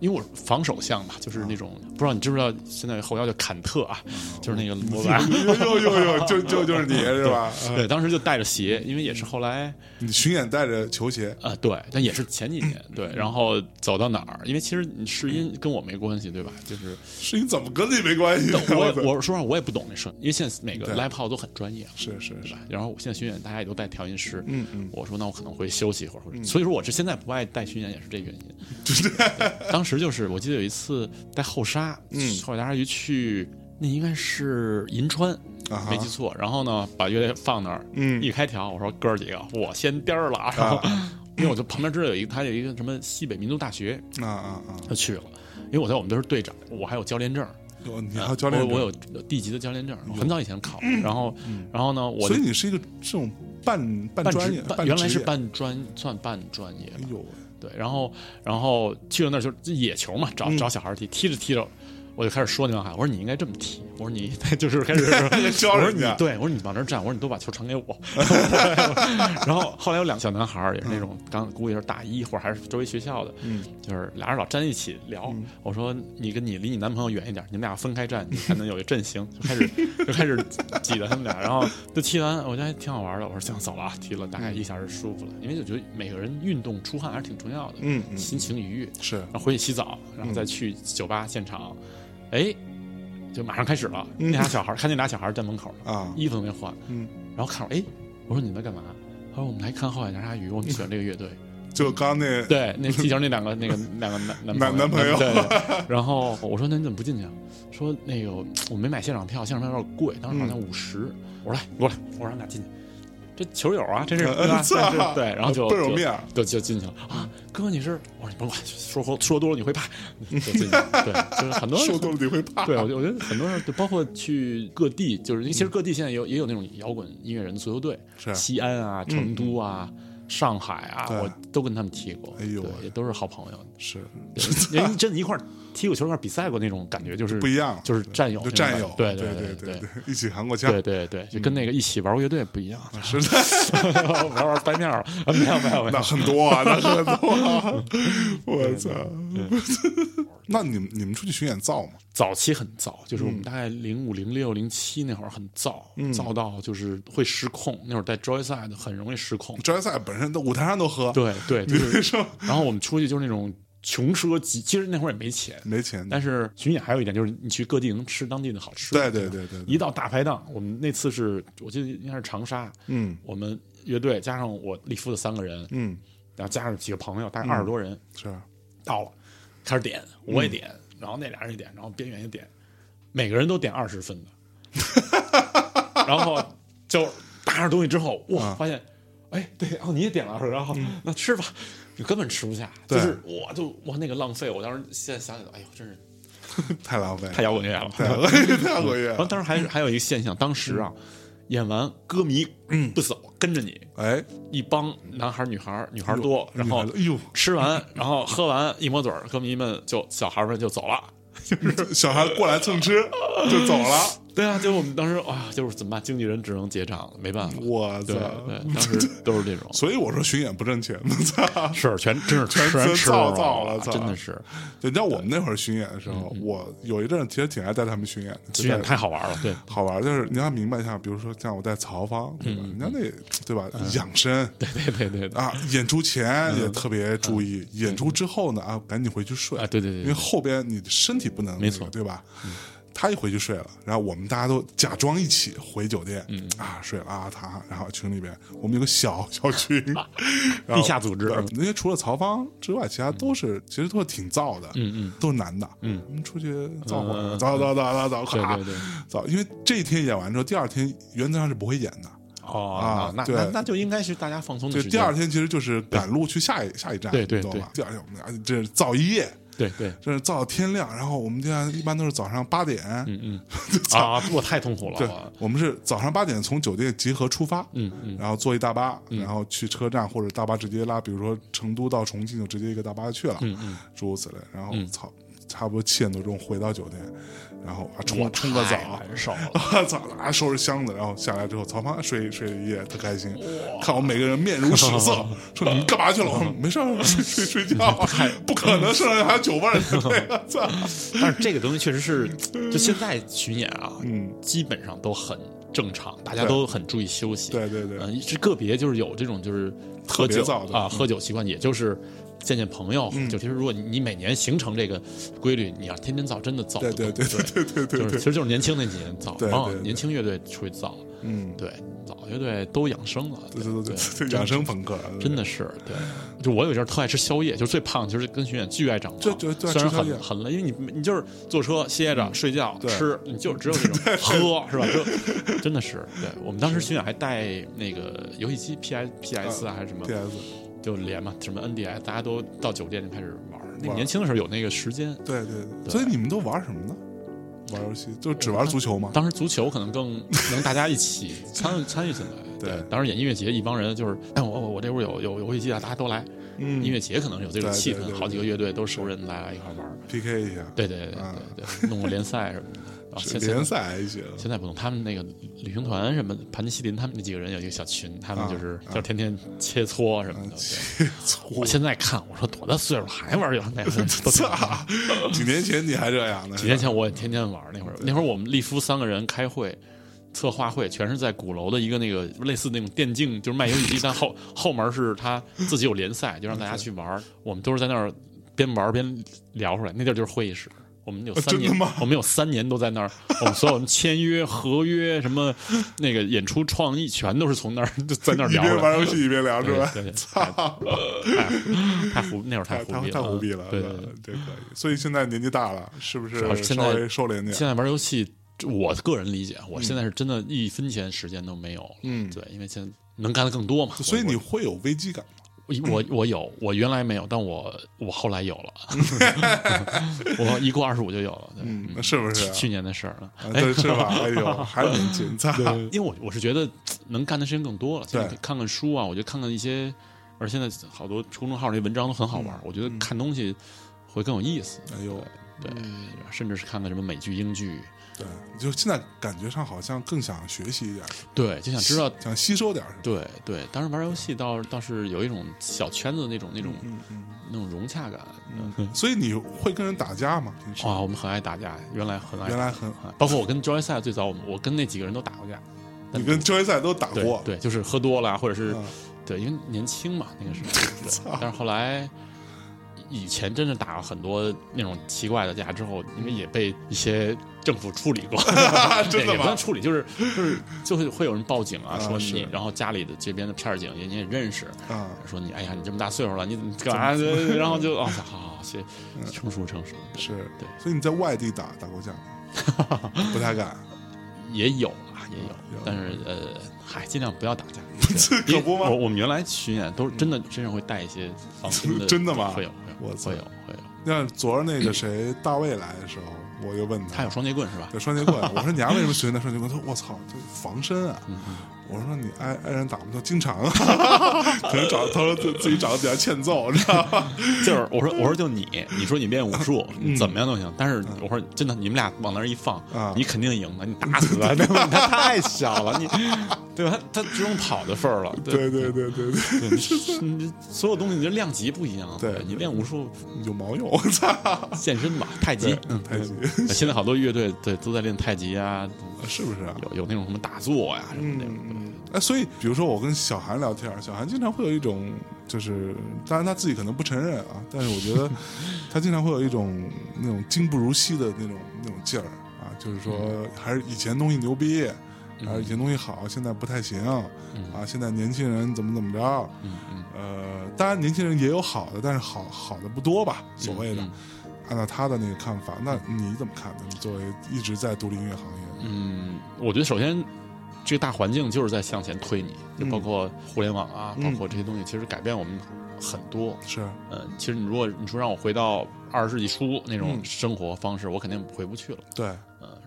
因为我防守项嘛，就是那种不知道你知不知道，现在后腰叫坎特啊，就是那个罗巴，(laughs) 呦呦呦呦，就就就是你是吧？啊 (laughs) 对，当时就带着鞋，因为也是后来你巡演带着球鞋，啊、对，但也是前几年 (laughs) 对，然后走到哪儿，因为其实你试音跟我没关系，对吧？就是试音怎么跟你没关系？我我说实话，我也不懂那事，因为现在每个对 live house 都很专业，是是是？然后现在巡演大家也都带调音师，嗯嗯，我说那我可能会休息一会儿，或者所以说我这现在不爱带巡演也是这原因。对当时就是我记得有一次带后沙，嗯。后海大鲨鱼去，那应该是银川，啊没记错。然后呢，把乐队放那儿，嗯。一开调，我说哥儿几个，我先颠儿了，然后啊因为我就旁边知道有一个，他有一个什么西北民族大学，啊啊啊！就去了。因为我在我们都是队长，我还有教练证，有你还有教练证，我我有有地级的教练证，很早以前考，然后然后呢，我就所以你是一个这种半半半专业，原来是半专算半专业吧。哎，呦喂，对，然后然后去了那儿就就野球嘛，找嗯。找小孩踢，踢着踢着，我就开始说那帮孩子，我说你应该这么踢，我说你就是开始 (laughs) 教我说你对我说你往这儿站，我说你都把球传给我，(laughs) 然后后来有两个小男孩儿也是那种刚估计是大一或者还是周围学校的，嗯，就是俩人老站一起聊，我说你跟你离你男朋友远一点，你们俩分开站，你才能有一个阵型，就开始就开始挤着他们俩，然后就踢完，我觉得还挺好玩的，我说行走了啊，踢了大概一小时舒服了，因为就觉得每个人运动出汗还是挺重要的，嗯嗯。心情愉悦，是。然后回去洗澡，然后再去酒吧现场，哎，就马上开始了。那俩小孩看那俩小孩站门口呢，啊衣服都没换，嗯，然后看我，哎，我说你们在干嘛？他说我们来看后海大鲨鱼，我们喜欢这个乐队。(laughs) 就刚那对，那踢球那两个那个两个男男男男朋友对对。(laughs) 然后我说那你怎么不进去啊？说那个我没买现场票，现场票有点贵，当时好像五十。我说来过来，我让你俩进去。这球友啊，这是 (laughs) 对 (laughs) 是对，然后就就倍有面就就进去了。啊！哥，你是我说你甭管，说说说多了你会怕，就进去了。对，就是很多人说多了你会怕，对，我觉得我觉得很多人，就包括去各地，就是其实各地现在有也有那种摇滚音乐人的足球队，是。西安啊、成都啊、上海啊，我都跟他们踢过，哎呦对，也都是好朋友。是。对人真的一块儿踢过球、那比赛过那种感觉，就是不一样，就是战友战友，对对对对对。一起扛过枪对，对对，就跟那个一起玩过乐队不一样，是的，(laughs) 玩玩掰面儿，啊没有没有那，很多啊，那很多啊，(laughs) 我操！(laughs) 那你们你们出去巡演造吗？早期很燥，就是嗯我们大概零五、零六、零七那会儿很燥，燥到就是会失控。那会儿在 Joyside 很容易失控。职业赛本身都舞台上都喝，对对，就是然后我们出去就是那种穷奢极，其实那会儿也没钱，没钱，但是巡演还有一点就是你去各地能吃当地的好吃的。对对对对对。一到大排档，我们那次是我记得应该是长沙，嗯。我们乐队加上我立夫的三个人，嗯，然后加上几个朋友，大概二十多人，是。到了，开始点，我也点，然后那俩人也点，然后边缘也点，每个人都点二十分的，(laughs) 然后就拿着东西之后，哇，啊发现，哎，对，哦，你也点了二十，然后、那吃吧，你根本吃不下，就是我，就哇那个浪费，我当时现在想起来，哎呦，真是 (laughs) 太浪费，太摇滚乐了，太摇滚乐，(laughs) 然后。当时还还有一个现象，当时啊，演完歌迷嗯不走，跟着你，哎，一帮男孩女孩女孩多，然后哎呦，吃完，然后喝完一抹嘴，歌迷们就小孩们就走了。就是小孩过来蹭吃就走了，(laughs) 对啊，就我们当时啊，就是怎么办？经纪人只能结账了，没办法。我操对！当时都是这种，所以我说巡演不挣钱，操！是全真是全全吃造了造了操真的是对，你知道我们那会儿巡演的时候，我有一阵儿其实挺爱带他们巡演的，就巡演带太好玩了。对好玩儿，就是你要明白一下，比如说像我带曹芳，对吧？人家那对吧，养生 (laughs) 对对对对对啊，演出前也特别注意，演出之后呢啊，赶紧回去睡啊，对对对因为后边你的身体不能那个没错对吧？他一回去睡了，然后我们大家都假装一起回酒店，嗯。啊睡了啊他，然后群里边我们有个小小群，(laughs) 然后地下组织。对那些除了曹芳之外，其他都是其实都是挺燥的，嗯嗯，都是男的，嗯。我们出去造会儿，嗯造造造造造，对对对。造，因为这一天演完之后，第二天原则上是不会演的。哦啊对那那那就应该是大家放松的，时间。第二天其实就是赶路去下一下一站，对对你懂吧？第二天我们俩这是造一夜，对对，就是造到天亮，然后我们家一般都是早上八点，嗯嗯。(laughs) 啊，我太痛苦了。对我，们是早上八点从酒店集合出发，嗯嗯。然后坐一大巴，然后去车站或者大巴直接拉，比如说成都到重庆就直接一个大巴去了，嗯嗯，诸如此类。然后嗯。操，差不多七点多钟回到酒店，然后啊冲冲个澡太，难受了。(laughs) 我操！啊，收拾箱子，然后下来之后，曹芳睡睡了一夜，特开心。看我们每个人面如屎色，(laughs) 说你们干嘛去了？我说 (laughs) 没事儿，睡睡睡觉啊。不可能，身上还有酒味儿。操！但是这个东西确实是，就现在巡演啊，嗯，基本上都很正常，大家都很注意休息。对对对嗯，是个别就是有这种就是特喝酒别早的啊，喝酒习惯，也就是见见朋友。嗯就其实如果你你每年形成这个规律，你要天天造，真的造。对对对对对对对就是其实就是年轻那几年造啊年轻乐队出去造，嗯，对，老乐队都养生了，对对对对对，养生朋克，真的是对。就我有一阵儿特爱吃宵夜，就是最胖，就是跟巡演巨爱长胖。虽然很很累，因为你你就是坐车歇着睡觉对吃，你就只有这种 (laughs) 喝是吧？就 (laughs) 真的是对。我们当时巡演还带那个游戏机 P I P S 啊还是什么，PS，就连嘛，什么 N D S，大家都到酒店就开始玩。那年轻的时候有那个时间，对对对。所以你们都玩什么呢？玩游戏就只玩足球吗？当时足球可能更能大家一起参与参与进来。对当时演音乐节，一帮人就是，哎，我我我这屋有有游戏机啊，大家都来。嗯音乐节可能有这种气氛，好几个乐队都是熟人，大家一块玩。PK 一下，对对对啊对对，弄个联赛什么的。啊，现联在赛还行。现在不同，他们那个旅行团什么，盘尼西林他们那几个人有一个小群，他们就是啊就是天天切磋什么的。对切我现在看，我说多大岁数了还玩游戏，那个都挺好操！几年前你还这样呢？几年前我也天天玩那会儿，那会儿我们利夫三个人开会。策划会全是在鼓楼的一个那个类似那种电竞，就是卖游戏机，但后后门是他自己有联赛，就让大家去玩儿。我们都是在那儿边玩边聊出来，那地儿就是会议室。我们有三年我们有三年都在那儿，我们所有人签约、(laughs) 合约什么那个演出创意，全都是从那儿就在那儿聊一。边玩游戏一边聊 (laughs) 是吧？对对，(laughs) 太太胡那会儿太胡逼了，太胡逼了，对对对。这可以。所以现在年纪大了，是不是稍微收敛点？现在玩游戏，我个人理解，我现在是真的一分钱时间都没有了。嗯对，因为现在能干的更多嘛。所以你会有危机感吗？我我我有，我原来没有，但我我后来有了。(laughs) 我一过二十五就有了。对嗯，是不是啊？去年的事儿了。啊对，是吧？(laughs) 哎呦，还年轻，操！因为我我是觉得能干的事情更多了，对看看书啊，我觉得看看一些，而现在好多公众号那文章都很好玩，我觉得看东西会更有意思。哎呦，对，甚至是看看什么美剧、英剧，对，就现在感觉上好像更想学习一点，对，就想知道。想吸收点什么？对对，当时玩游戏倒倒是有一种小圈子的那种那种嗯嗯那种融洽感。嗯。所以你会跟人打架吗？平时？哇，我们很爱打架，原来很爱，原来很啊包括我跟 Joy 赛最早，我们我跟那几个人都打过架。你跟周围赛都打对过，对，就是喝多了，或者是嗯对，因为年轻嘛，那个时候。(laughs) 对但是后来以前真的打了很多那种奇怪的架之后，因为也被一些政府处理过 (laughs) (laughs) 真的吗？也不算处理，就是就是就会会有人报警啊，说你，然后家里的这边的片儿警也你也认识，啊，说你哎呀你这么大岁数了，你怎么干嘛？(laughs) 然后就哦好好好，谢成熟成熟，是对。所以你在外地打打过架吗？不太敢，也有啊也有有，但是呃嗨尽量不要打架，这可不吗我我们原来巡演都是真的身上会带一些防身的，真的吗？会有我操会有会有，那昨儿那个谁 (clears throat) 大卫来的时候，我就问他他有双截棍是吧？有双截棍，我说你丫为什么学那双截棍？他说我操，这防身啊！嗯我说你挨挨人打吗？他经常啊，(laughs) 可能找他说自自己长得比较欠揍，你知道吗？(laughs) 就是我说我说就你，你说你练武术嗯怎么样都行，但是我说真的，你们俩往那儿一放啊，你肯定赢的，你打死他，对吧？他太小了，你对吧？他他只有跑的份儿了，对对对对对，对，你你 (laughs) 所有东西你这量级不一样，对你练武术有毛用，我操！健身吧，太极，嗯，太极现在好多乐队对都在练太极啊，是不是啊？有有那种什么打坐呀什么那种。嗯，哎，所以比如说我跟小韩聊天，小韩经常会有一种，就是当然他自己可能不承认啊，但是我觉得 (laughs) 他经常会有一种那种今不如昔的那种那种劲儿啊，就是说还是以前东西牛逼，还是以前东西好，现在不太行啊，现在年轻人怎么怎么着，嗯嗯呃，当然年轻人也有好的，但是好好的不多吧，所谓的。嗯按照他的那个看法，那你怎么看呢？你作为一直在独立音乐行业，嗯，我觉得首先这个大环境就是在向前推你，就嗯包括互联网啊，嗯包括这些东西，其实改变我们很多。是嗯，其实你如果你说让我回到二十世纪初那种嗯生活方式，我肯定回不去了。对，呃，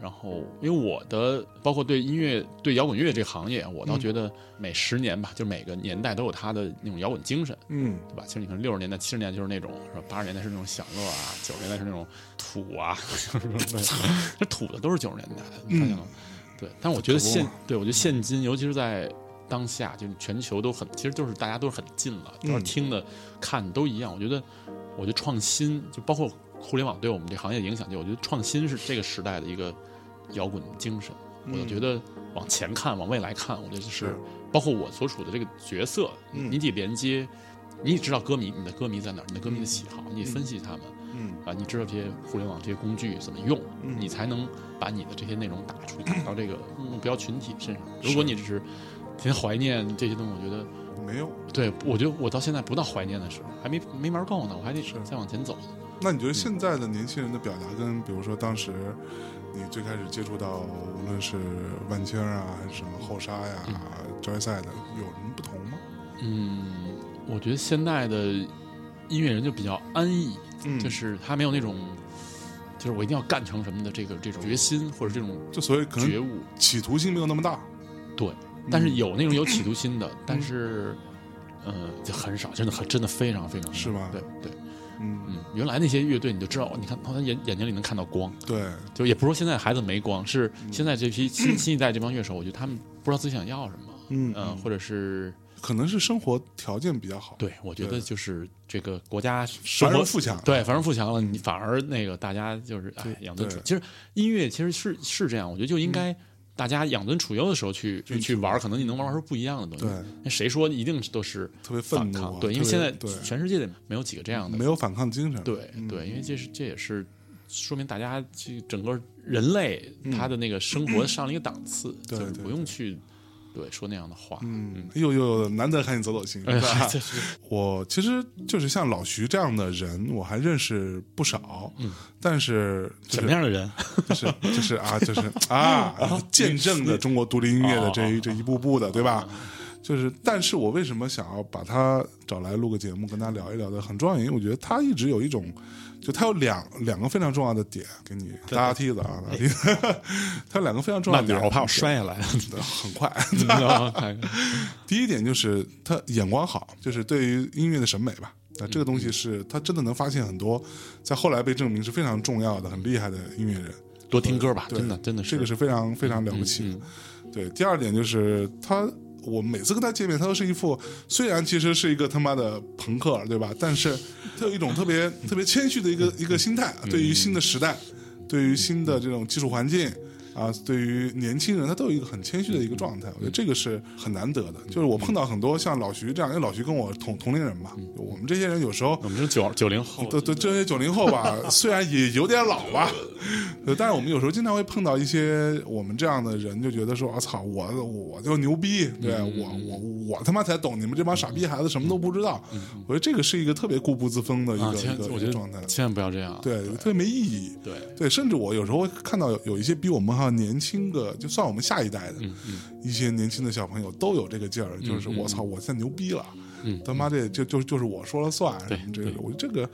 然后因为我的包括对音乐、对摇滚乐这个行业，我倒嗯觉得每十年吧，就每个年代都有它的那种摇滚精神。嗯对吧？其实你看六十年代、七十年代就是那种，是吧？八十年代是那种享乐啊，九十年代是那种土啊，(laughs) (laughs) 这土的都是九十年代的，你看见了吗？对，但我觉得现对我觉得现今，尤其是在当下，就是全球都很，其实就是大家都是很近了，嗯都是听的、看的都一样。我觉得，我觉得创新，就包括互联网对我们这行业的影响，就我觉得创新是这个时代的一个摇滚精神。我就觉得往前看，往未来看，我觉得就是是包括我所处的这个角色，嗯你得连接，你得知道歌迷，你的歌迷在哪儿，你的歌迷的喜好，你得分析他们嗯啊，你知道这些互联网这些工具怎么用，嗯你才能把你的这些内容打出，(clears throat) 打到这个目标群体身上。如果你只是天天怀念这些东西，我觉得，没有。对我觉得我到现在不到怀念的时候，还没没玩够呢，我还得是再往前走。那你觉得现在的年轻人的表达跟，比如说当时你最开始接触到，无论是万青啊，还是什么后沙呀、招赛的，有什么不同吗？嗯，我觉得现在的音乐人就比较安逸，嗯就是他没有那种，就是我一定要干成什么的这个这种决心或者这种就所以可能觉悟。企图心没有那么大。对，但是有那种有企图心的，但是，呃，就很少，真的很真的非常非常少是吗对对，原来那些乐队你就知道，你看他眼眼睛里能看到光，对，就也不是说现在孩子没光，是嗯。现在这批新新一代这帮乐手，我觉得他们不知道自己想要什么，嗯呃，或者是可能是生活条件比较好。对，我觉得就是这个国家生活繁荣富强。对，繁荣富强了，你反而那个大家就是哎养尊处对。其实音乐其实是是这样，我觉得就应该大家养尊处优的时候去去去玩，可能你能玩出不一样的东西。对，那谁说一定都是特别愤反抗？对，因为现在全世界的没有几个这样的没。有反抗精神。对对，因为这是这也是说明大家这整个人类他的那个生活上了一个档次，就是不用去对说那样的话。嗯，呦呦呦，难得看你走走心，哎是吧 (laughs) 我其实就是像老徐这样的人，我还认识不少。嗯，但是就是什么样的人？(laughs) 就是就是啊，就是啊，(laughs) 见证了中国独立音乐的这一这一步步的，对吧？就是，但是我为什么想要把他找来录个节目，跟他聊一聊的很重要原因，我觉得他一直有一种，就他有两两个非常重要的点，给你搭搭梯子啊，搭梯子，(laughs) 他有两个非常重要的点，我怕我摔下来。(laughs) 很快。(laughs) 第一点就是他眼光好，就是对于音乐的审美吧。那这个东嗯西是他真的能发现很多，在后来被证明是非常重要的、很厉害的音乐人。多听歌吧，真的真的是这个是非常非常了不起的。对，第二点就是他，我每次跟他见面，他都是一副虽然其实是一个他妈的朋克，对吧？但是 (laughs) 他有一种特别特别谦虚的一个一个心态，对于新的时代，对于新的这种技术环境，啊，对于年轻人，他都有一个很谦虚的一个状态。我觉得这个是很难得的。就是我碰到很多像老徐这样，因为老徐跟我同同龄人嘛，我们这些人有时候我们是九九零后，对对，这些九零后吧，(laughs) 虽然也有点老吧，呃但是我们有时候经常会碰到一些我们这样的人，就觉得说，我操，我我就牛逼，对我我我他妈才懂，你们这帮傻逼孩子什么都不知道。我觉得这个是一个特别固步自封的一啊，个一个状态。千万不要这样。对，特别没意义。对，对，甚至我有时候会看到有有一些比我们年轻的，就算我们下一代的、一些年轻的小朋友，都有这个劲儿，就是我操，我现在牛逼了，嗯，他妈这就就就是我说了算，对什么这个对，我觉得这个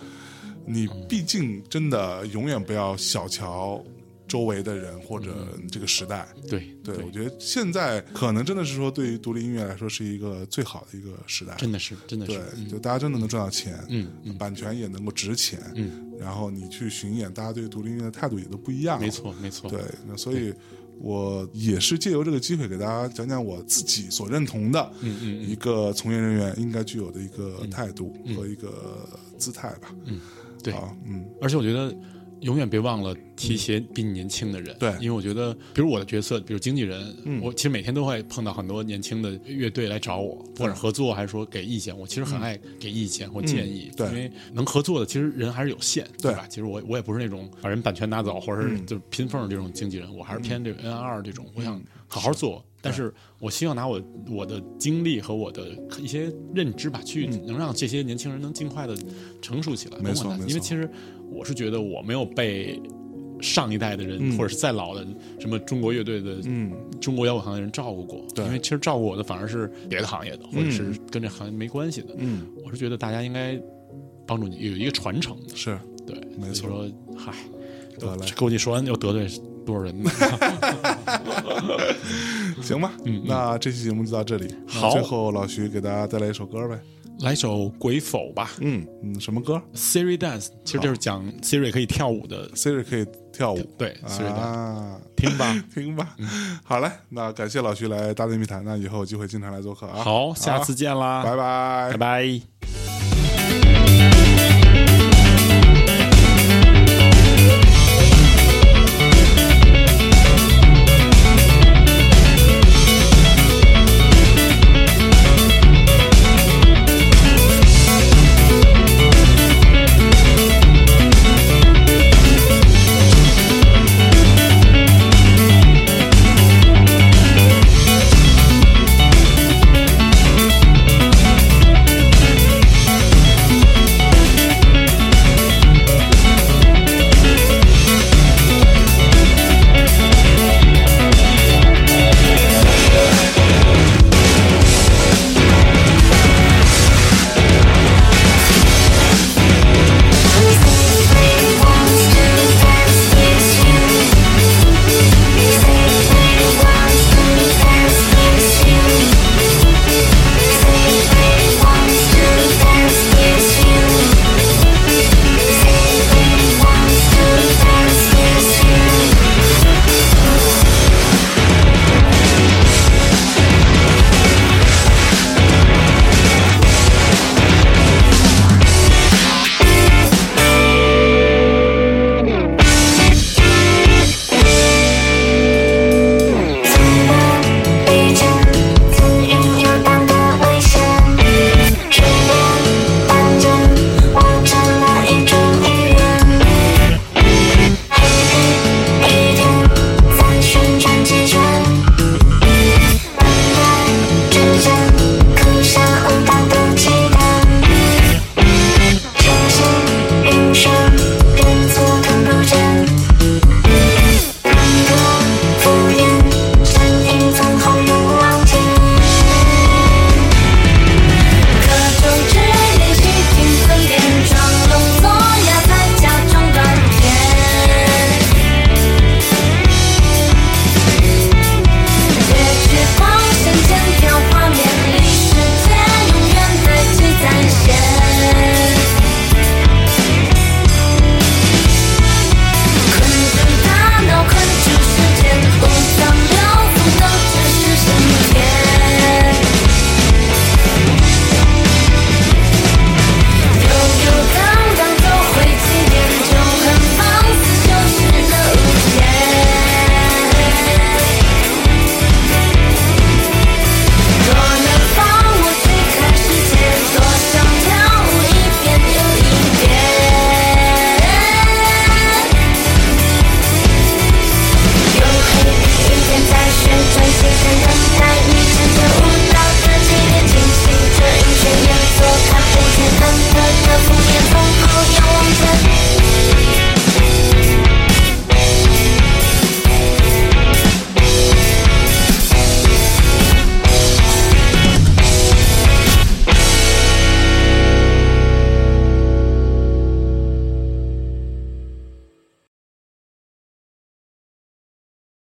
你毕竟真的永远不要小瞧周围的人或者这个时代。对对，我觉得现在可能真的是说，对于独立音乐来说，是一个最好的一个时代。真的是真的对是，，就大家真的能赚到钱，嗯嗯。版权也能够值钱，嗯，然后你去巡演，大家对独立音乐的态度也都不一样，没。错没错。对，那所以我也是借由这个机会给大家讲讲我自己所认同的嗯嗯嗯一个从业人员应该具有的一个态度和一个姿态吧。嗯，对。啊，嗯，而且我觉得永远别忘了提携比你年轻的人。对。因为我觉得，比如我的角色，比如经纪人，嗯。我其实每天都会碰到很多年轻的乐队来找我，不管是合作还是说给意见，我其实很爱给意见或建议，嗯对。因为能合作的其实人还是有限，对。吧？其实我我也不是那种把人版权拿走或者是嗯。就是拼缝这种经纪人，我还是偏这个 N R 这种，我想好好做。但是我希望拿我我的经历和我的一些认知吧，去能让这些年轻人能尽快的成熟起来。没错。因为其实我是觉得我没有被上一代的人、嗯或者是再老的什么中国乐队的、嗯中国摇滚行业的人照顾过，对因为其实照顾我的反而是别的行业的，或者是跟这行业没关系的。嗯，我是觉得大家应该帮助你有一个传承，是对，没错说，嗨，得嘞，估计说完又得罪多少人呢？(laughs) 行吧。嗯嗯那这期节目就到这里。好最后老徐给大家带来一首歌呗。来首《鬼否》吧嗯嗯，什么歌，Siri Dance，其实就是讲 Siri 可以跳舞的，？Siri 可以跳舞。对，Siri Dance，啊，听吧。听吧。好嘞，那感谢老徐来大内密谈，那以后有机会经常来做客啊。好，下次见啦，拜拜拜拜